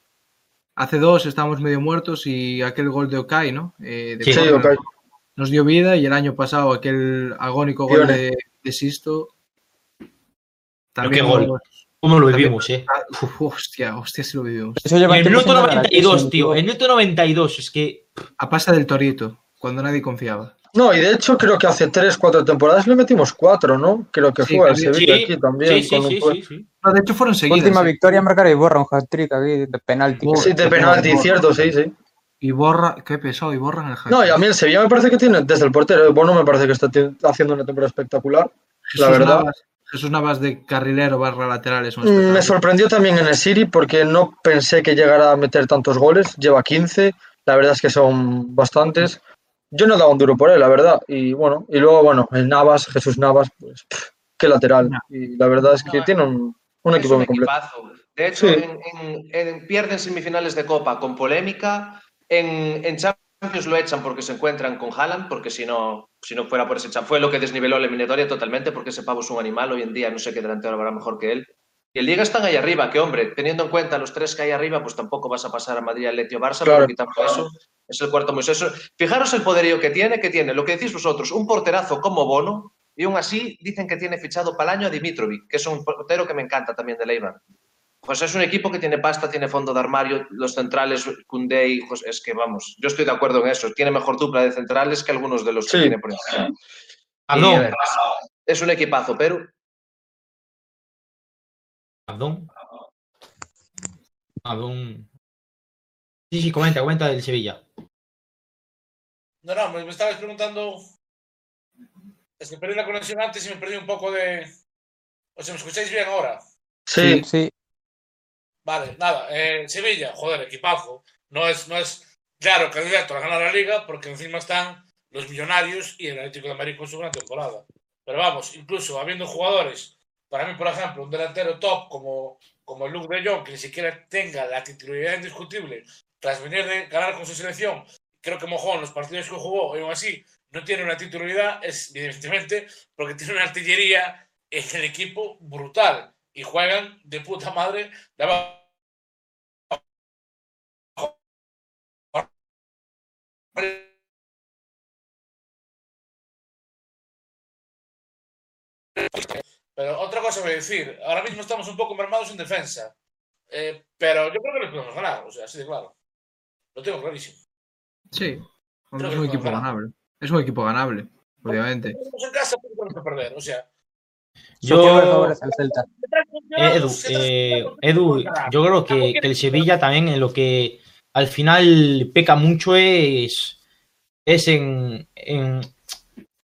hace dos estábamos medio muertos y aquel gol de Okai, ¿no? Eh, de Sí. Sí, córner, ok. Nos dio vida y el año pasado aquel agónico gol de, de Sisto. qué gol. ¿Cómo lo vivimos, eh? Uf, hostia, hostia, si lo vivimos. Eso lleva En el minuto sin ganar, 92, sí, tío. En el minuto 92, es que. A pasa del Torito, cuando nadie confiaba. No, y de hecho creo que hace 3, 4 temporadas le metimos 4, ¿no? Creo que Sí, fue al también. Sevilla Sí, aquí también. sí, un sí, jue- sí, sí. No, de hecho fueron seguidas. Última ¿eh? victoria marcar y borra un hat-trick aquí de penalti. Borra. Sí, de penalti, cierto, sí, sí. Y borra, qué pesado, y borran el hack. No, y a mí el Sevilla me parece que tiene, desde el portero, Bono me parece que está haciendo una temporada espectacular. Jesús la verdad. Navas, Jesús Navas de carrilero barra lateral es un Mm, Me sorprendió también en el City porque no pensé que llegara a meter tantos goles. Lleva 15, la verdad es que son bastantes. Yo no daba un duro por él, la verdad. Y bueno, y luego, bueno, el Navas, Jesús Navas, pues qué lateral. No. Y la verdad es que No, tiene un, un equipo muy completo. De hecho, Sí. en, en- en- pierden semifinales de Copa con polémica. En, en Champions lo echan porque se encuentran con Haaland, porque si no, si no fuera por ese Champions, fue lo que desniveló la eliminatoria totalmente, porque ese pavo es un animal. Hoy en día no sé qué delantero habrá mejor que él. Y el Liga están ahí arriba, que hombre, teniendo en cuenta los tres que hay arriba, pues tampoco vas a pasar a Madrid, Atlético Barça, Claro. pero quitando eso, es el cuarto eso. Fijaros el poderío que tiene, que tiene, lo que decís vosotros, un porterazo como Bono, y aún así dicen que tiene fichado para el año a Dimitrovic, que es un portero que me encanta también de Leibar. Pues es un equipo que tiene pasta, tiene fondo de armario, los centrales, y Jos- es que vamos, yo estoy de acuerdo en eso, tiene mejor dupla de centrales que algunos de los que tiene por encima. Y, Perdón, a ver, es un equipazo, pero perdón. Perdón. Sí, sí, comenta, comenta del Sevilla. No, no, me, me estabas preguntando. Es que perdí la conexión antes y me perdí un poco de. O sea, ¿me escucháis bien ahora? Sí, Sí, Vale, nada. Eh, Sevilla, joder, equipazo. No es, no es claro candidato a ganar la liga porque encima están los millonarios y el Atlético de Madrid con su gran temporada. Pero vamos, incluso habiendo jugadores, para mí, por ejemplo, un delantero top como, como el Luke de Jong, que ni siquiera tenga la titularidad indiscutible tras venir de ganar con su selección, creo que Mojón, los partidos que jugó, aún así, no tiene una titularidad, es evidentemente porque tiene una artillería en el equipo brutal y juegan de puta madre. Pero otra cosa voy a decir, ahora mismo estamos un poco mermados en defensa, eh, pero yo creo que les podemos ganar, o sea, así de claro. Lo tengo clarísimo. Sí, Creo es un equipo ganable. Es un equipo ganable, obviamente. Estamos en casa, pero tenemos que perder, o sea. Siempre Yo, Celta. Eh, Edu, eh, Edu, yo creo que, que el Sevilla también en lo que al final peca mucho es, es en, en,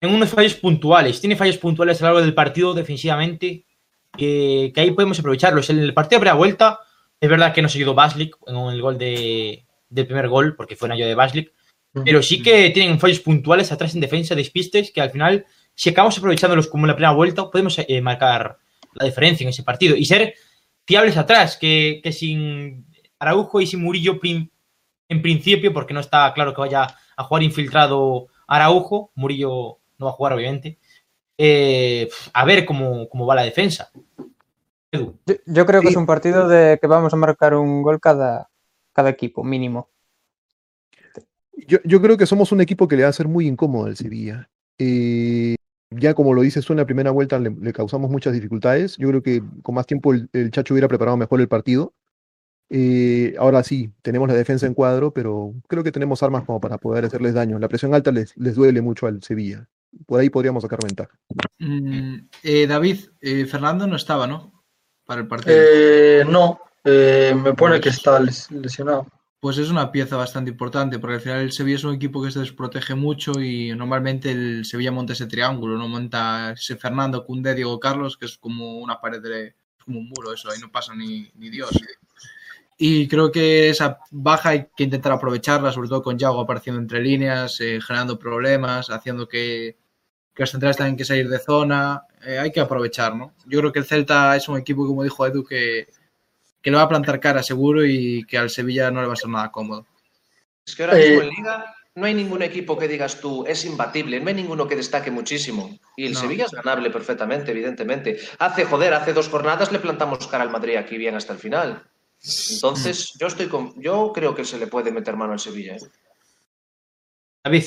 en unos fallos puntuales. Tiene fallos puntuales a lo largo del partido defensivamente que, que ahí podemos aprovecharlos. En el partido de primera vuelta es verdad que no se ayudó Baslik en el gol de, del primer gol porque fue un ayuda de Baslik, pero sí que tienen fallos puntuales atrás en defensa, despistes, que al final, si acabamos aprovechándolos como en la primera vuelta, podemos eh, marcar la diferencia en ese partido y ser fiables atrás, que, que sin Araujo y sin Murillo prim- en principio, porque no está claro que vaya a jugar infiltrado Araujo, Murillo no va a jugar obviamente, eh, a ver cómo, cómo va la defensa. Edu. Yo, yo creo que es un partido de que vamos a marcar un gol cada, cada equipo, mínimo. Yo, yo creo que somos un equipo que le va a ser muy incómodo al Sevilla. Eh, ya como lo dices tú en la primera vuelta, le, le causamos muchas dificultades. Yo creo que con más tiempo el, el Chacho hubiera preparado mejor el partido. Eh, ahora sí, tenemos la defensa en cuadro, pero creo que tenemos armas como para poder hacerles daño. La presión alta les, les duele mucho al Sevilla. Por ahí podríamos sacar ventaja. Mm, eh, David, eh, Fernando no estaba, ¿no? Para el partido. Eh, no, eh, me pone que está les- lesionado. Pues es una pieza bastante importante, porque al final el Sevilla es un equipo que se desprotege mucho y normalmente el Sevilla monta ese triángulo, no monta ese Fernando, Cundé, Diego Carlos, que es como una pared de, como un muro, eso, ahí no pasa ni, ni Dios. Y creo que esa baja hay que intentar aprovecharla, sobre todo con Yago apareciendo entre líneas, eh, generando problemas, haciendo que, que los centrales tengan que salir de zona. eh, hay que aprovechar, ¿no? Yo creo que el Celta es un equipo, como dijo Edu, que, que le va a plantar cara seguro y que al Sevilla no le va a ser nada cómodo. Es que ahora mismo Eh, en Liga no hay ningún equipo que digas tú es imbatible, no hay ninguno que destaque muchísimo. Y el No. Sevilla es ganable perfectamente, evidentemente. Hace, joder, hace dos jornadas le plantamos cara al Madrid aquí bien hasta el final. Entonces, yo estoy con, yo creo que se le puede meter mano al Sevilla. ¿eh? David,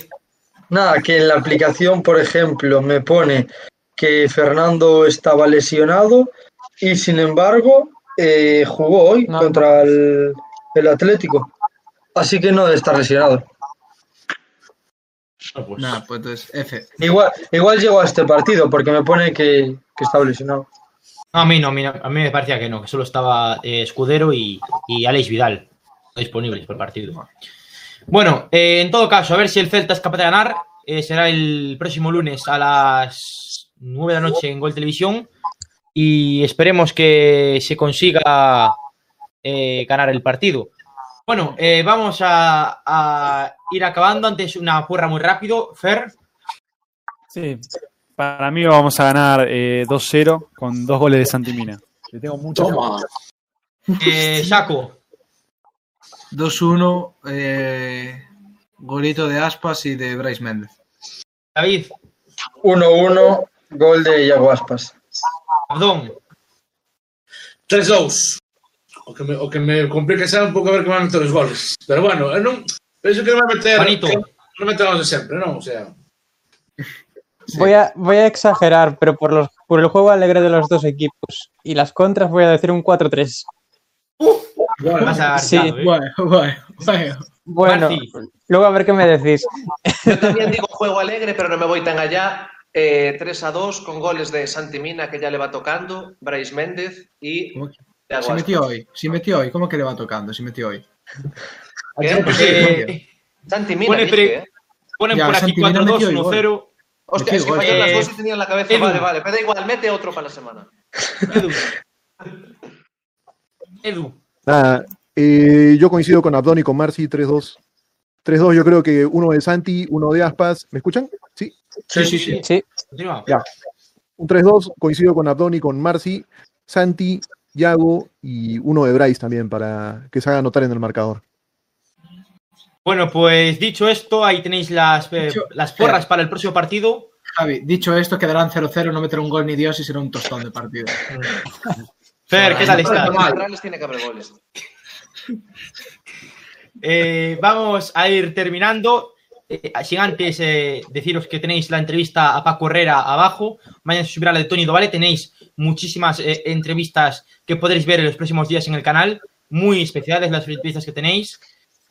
Nada, que en la aplicación, por ejemplo, me pone que Fernando estaba lesionado y sin embargo eh, jugó hoy No. contra el, el Atlético. Así que no debe estar lesionado. no, pues, Nada, pues entonces, F. Igual, igual llegó a este partido porque me pone que, que estaba lesionado. no, a mí no, a mí, no, a mí me parecía que no, que solo estaba eh, Escudero y, y Alex Vidal disponibles por el partido. Bueno, eh, en todo caso, a ver si el Celta es capaz de ganar. eh, será el próximo lunes a las 9 de la noche en Gol Televisión. Y esperemos que se consiga eh, ganar el partido. Bueno, eh, vamos a, a ir acabando. Antes una porra muy rápido. Fer, Sí, para mí vamos a ganar eh, 2-0 con dos goles de Santimina. Le tengo mucha fe. Toma. eh, Saco, 2-1, eh, golito de Aspas y de Bryce Méndez. David, 1-1, gol de Iago Aspas. Abdón, 3-2. O que me, o que me complique xa un pouco a ver que van a meter os goles. Pero bueno, eu non, penso que non vai meter... Juanito. que non metemos de sempre, non? O sea, Voy, a, voy a exagerar, pero por, los, por el juego alegre de los dos equipos y las contras voy a decir un 4-3. bueno, vas a Sí. ¿eh? Bueno, bueno, bueno. Bueno, Marci. luego a ver qué me decís. Yo también digo juego alegre, pero no me voy tan allá. Eh, 3 a 2 con goles de Santi Mina, que ya le va tocando, Bryce Méndez y ¿Cómo que- Thiago Si metió hoy, si metió hoy, ¿cómo que le va tocando? Si metió hoy. ¿Qué? [LAUGHS] Eh, Santi Mina, Pone pre- ¿eh? ponen Ya, por aquí Santi Mina 4-2, metió igual. 1-0. Hostia, es que gol. las Eh, dos y tenía en la cabeza. Edu. Vale, vale, me da igual, mete otro para la semana. Edu. Edu. Nada, eh, yo coincido con Abdón y con Marci 3-2. 3-2, yo creo que uno de Santi, uno de Aspas. ¿Me escuchan? Sí. Sí, sí, sí. Sí, Continúa. Un 3-2, coincido con Abdón y con Marci, Santi, Yago y uno de Bryce también para que se haga notar en el marcador. Bueno, pues dicho esto, ahí tenéis las, eh, Dicho- las porras para el próximo partido. Javi, dicho esto, quedarán 0-0, no meter un gol ni Dios y será un tostón de partido. [LAUGHS] Fer, ¿qué tal estás? tiene que haber goles. Eh, vamos a ir terminando. Eh, sin antes eh, deciros que tenéis la entrevista a Paco Herrera abajo. Mañana se subirá la de Tony Dovale. Tenéis muchísimas eh, entrevistas que podréis ver en los próximos días en el canal. Muy especiales las entrevistas que tenéis.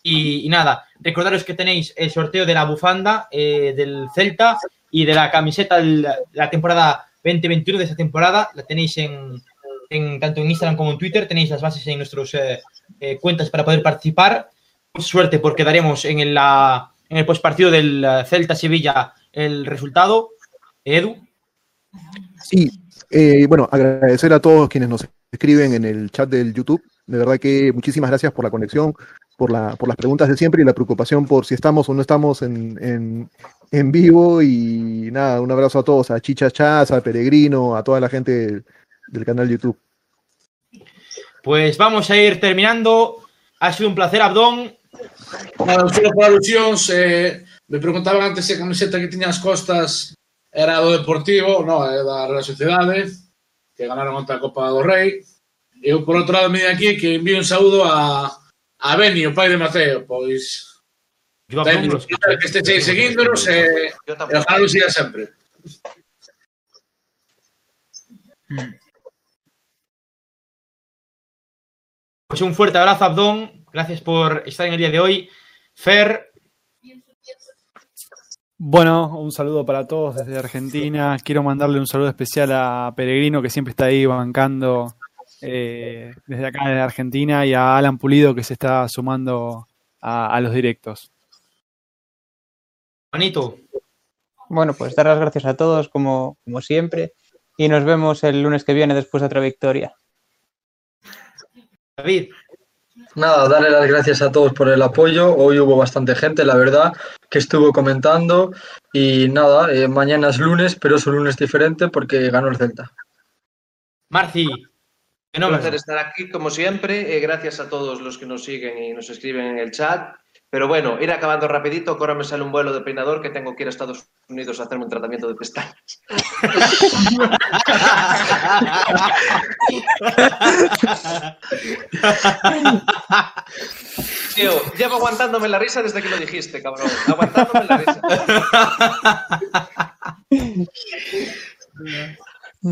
Y, y nada, recordaros que tenéis el sorteo de la bufanda eh, del Celta y de la camiseta de la, temporada 2021 de esta temporada. La tenéis en, en- tanto en Instagram como en Twitter. Tenéis las bases en nuestras cuentas para poder participar. Suerte porque daremos en la- en el postpartido del eh, Celta-Sevilla el resultado. Edu. Sí, eh, bueno, agradecer a todos quienes nos escriben en el chat del YouTube. De verdad que muchísimas gracias por la conexión, por, la, por las preguntas de siempre y la preocupación por si estamos o no estamos en, en, en vivo. Y nada, un abrazo a todos, a Chicha Chaz, a Peregrino, a toda la gente del, del canal YouTube. Pues vamos a ir terminando. Ha sido un placer, Abdón. Nada, solo por alusións, eh, me preguntaban antes se a camiseta que tiña as costas era do Deportivo, no, é da Real Sociedade, que ganaron a Copa do Rei. Eu, por outro lado, me aquí que envío un saúdo a, a Beni, o pai de Mateo, pois... Yo tampoco los... que esteis seguíndonos e, eh, e ojalá siga sempre. Pues un fuerte abrazo, Abdón. Gracias por estar en el día de hoy. Fer, Bueno, un saludo para todos desde Argentina. Quiero mandarle un saludo especial a Peregrino, que siempre está ahí bancando eh, desde acá, desde Argentina, y a Alan Pulido, que se está sumando a, a los directos. Juanito. Bueno, pues dar las gracias a todos, como, como siempre, y nos vemos el lunes que viene después de otra victoria. David. Nada, darle las gracias a todos por el apoyo. Hoy hubo bastante gente, la verdad, que estuvo comentando. Y nada, eh, mañana es lunes, pero es un lunes diferente porque ganó el Celta. Marci. Un placer estar aquí, como siempre. eh, gracias a todos los que nos siguen y nos escriben en el chat. Pero bueno, ir acabando rapidito, que ahora me sale un vuelo de peinador que tengo que ir a Estados Unidos a hacerme un tratamiento de pestañas. Tío, llevo aguantándome la risa desde que lo dijiste, cabrón. Aguantándome la risa.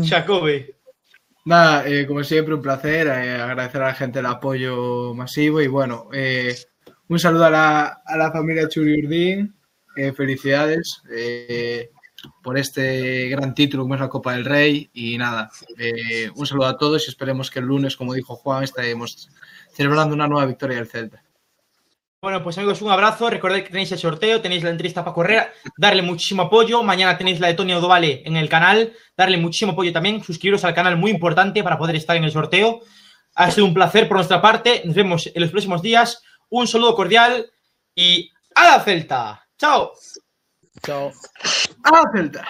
Jacobe. Nada, eh, como siempre, un placer. eh, agradecer a la gente el apoyo masivo y bueno, eh, un saludo a la, a la familia Churiurdín. eh, felicidades eh, por este gran título como es la Copa del Rey. Y nada, eh, un saludo a todos y esperemos que el lunes, como dijo Juan, estaremos celebrando una nueva victoria del Celta. Bueno, pues amigos, un abrazo. Recordad que tenéis el sorteo, tenéis la entrevista a Paco Herrera. Darle muchísimo apoyo. Mañana tenéis la de Tony Odovale en el canal. Darle muchísimo apoyo también. Suscribiros al canal, muy importante para poder estar en el sorteo. Ha sido un placer por nuestra parte. Nos vemos en los próximos días. Un saludo cordial y ¡a la Celta! ¡Chao! Chao. ¡Ah, Celta!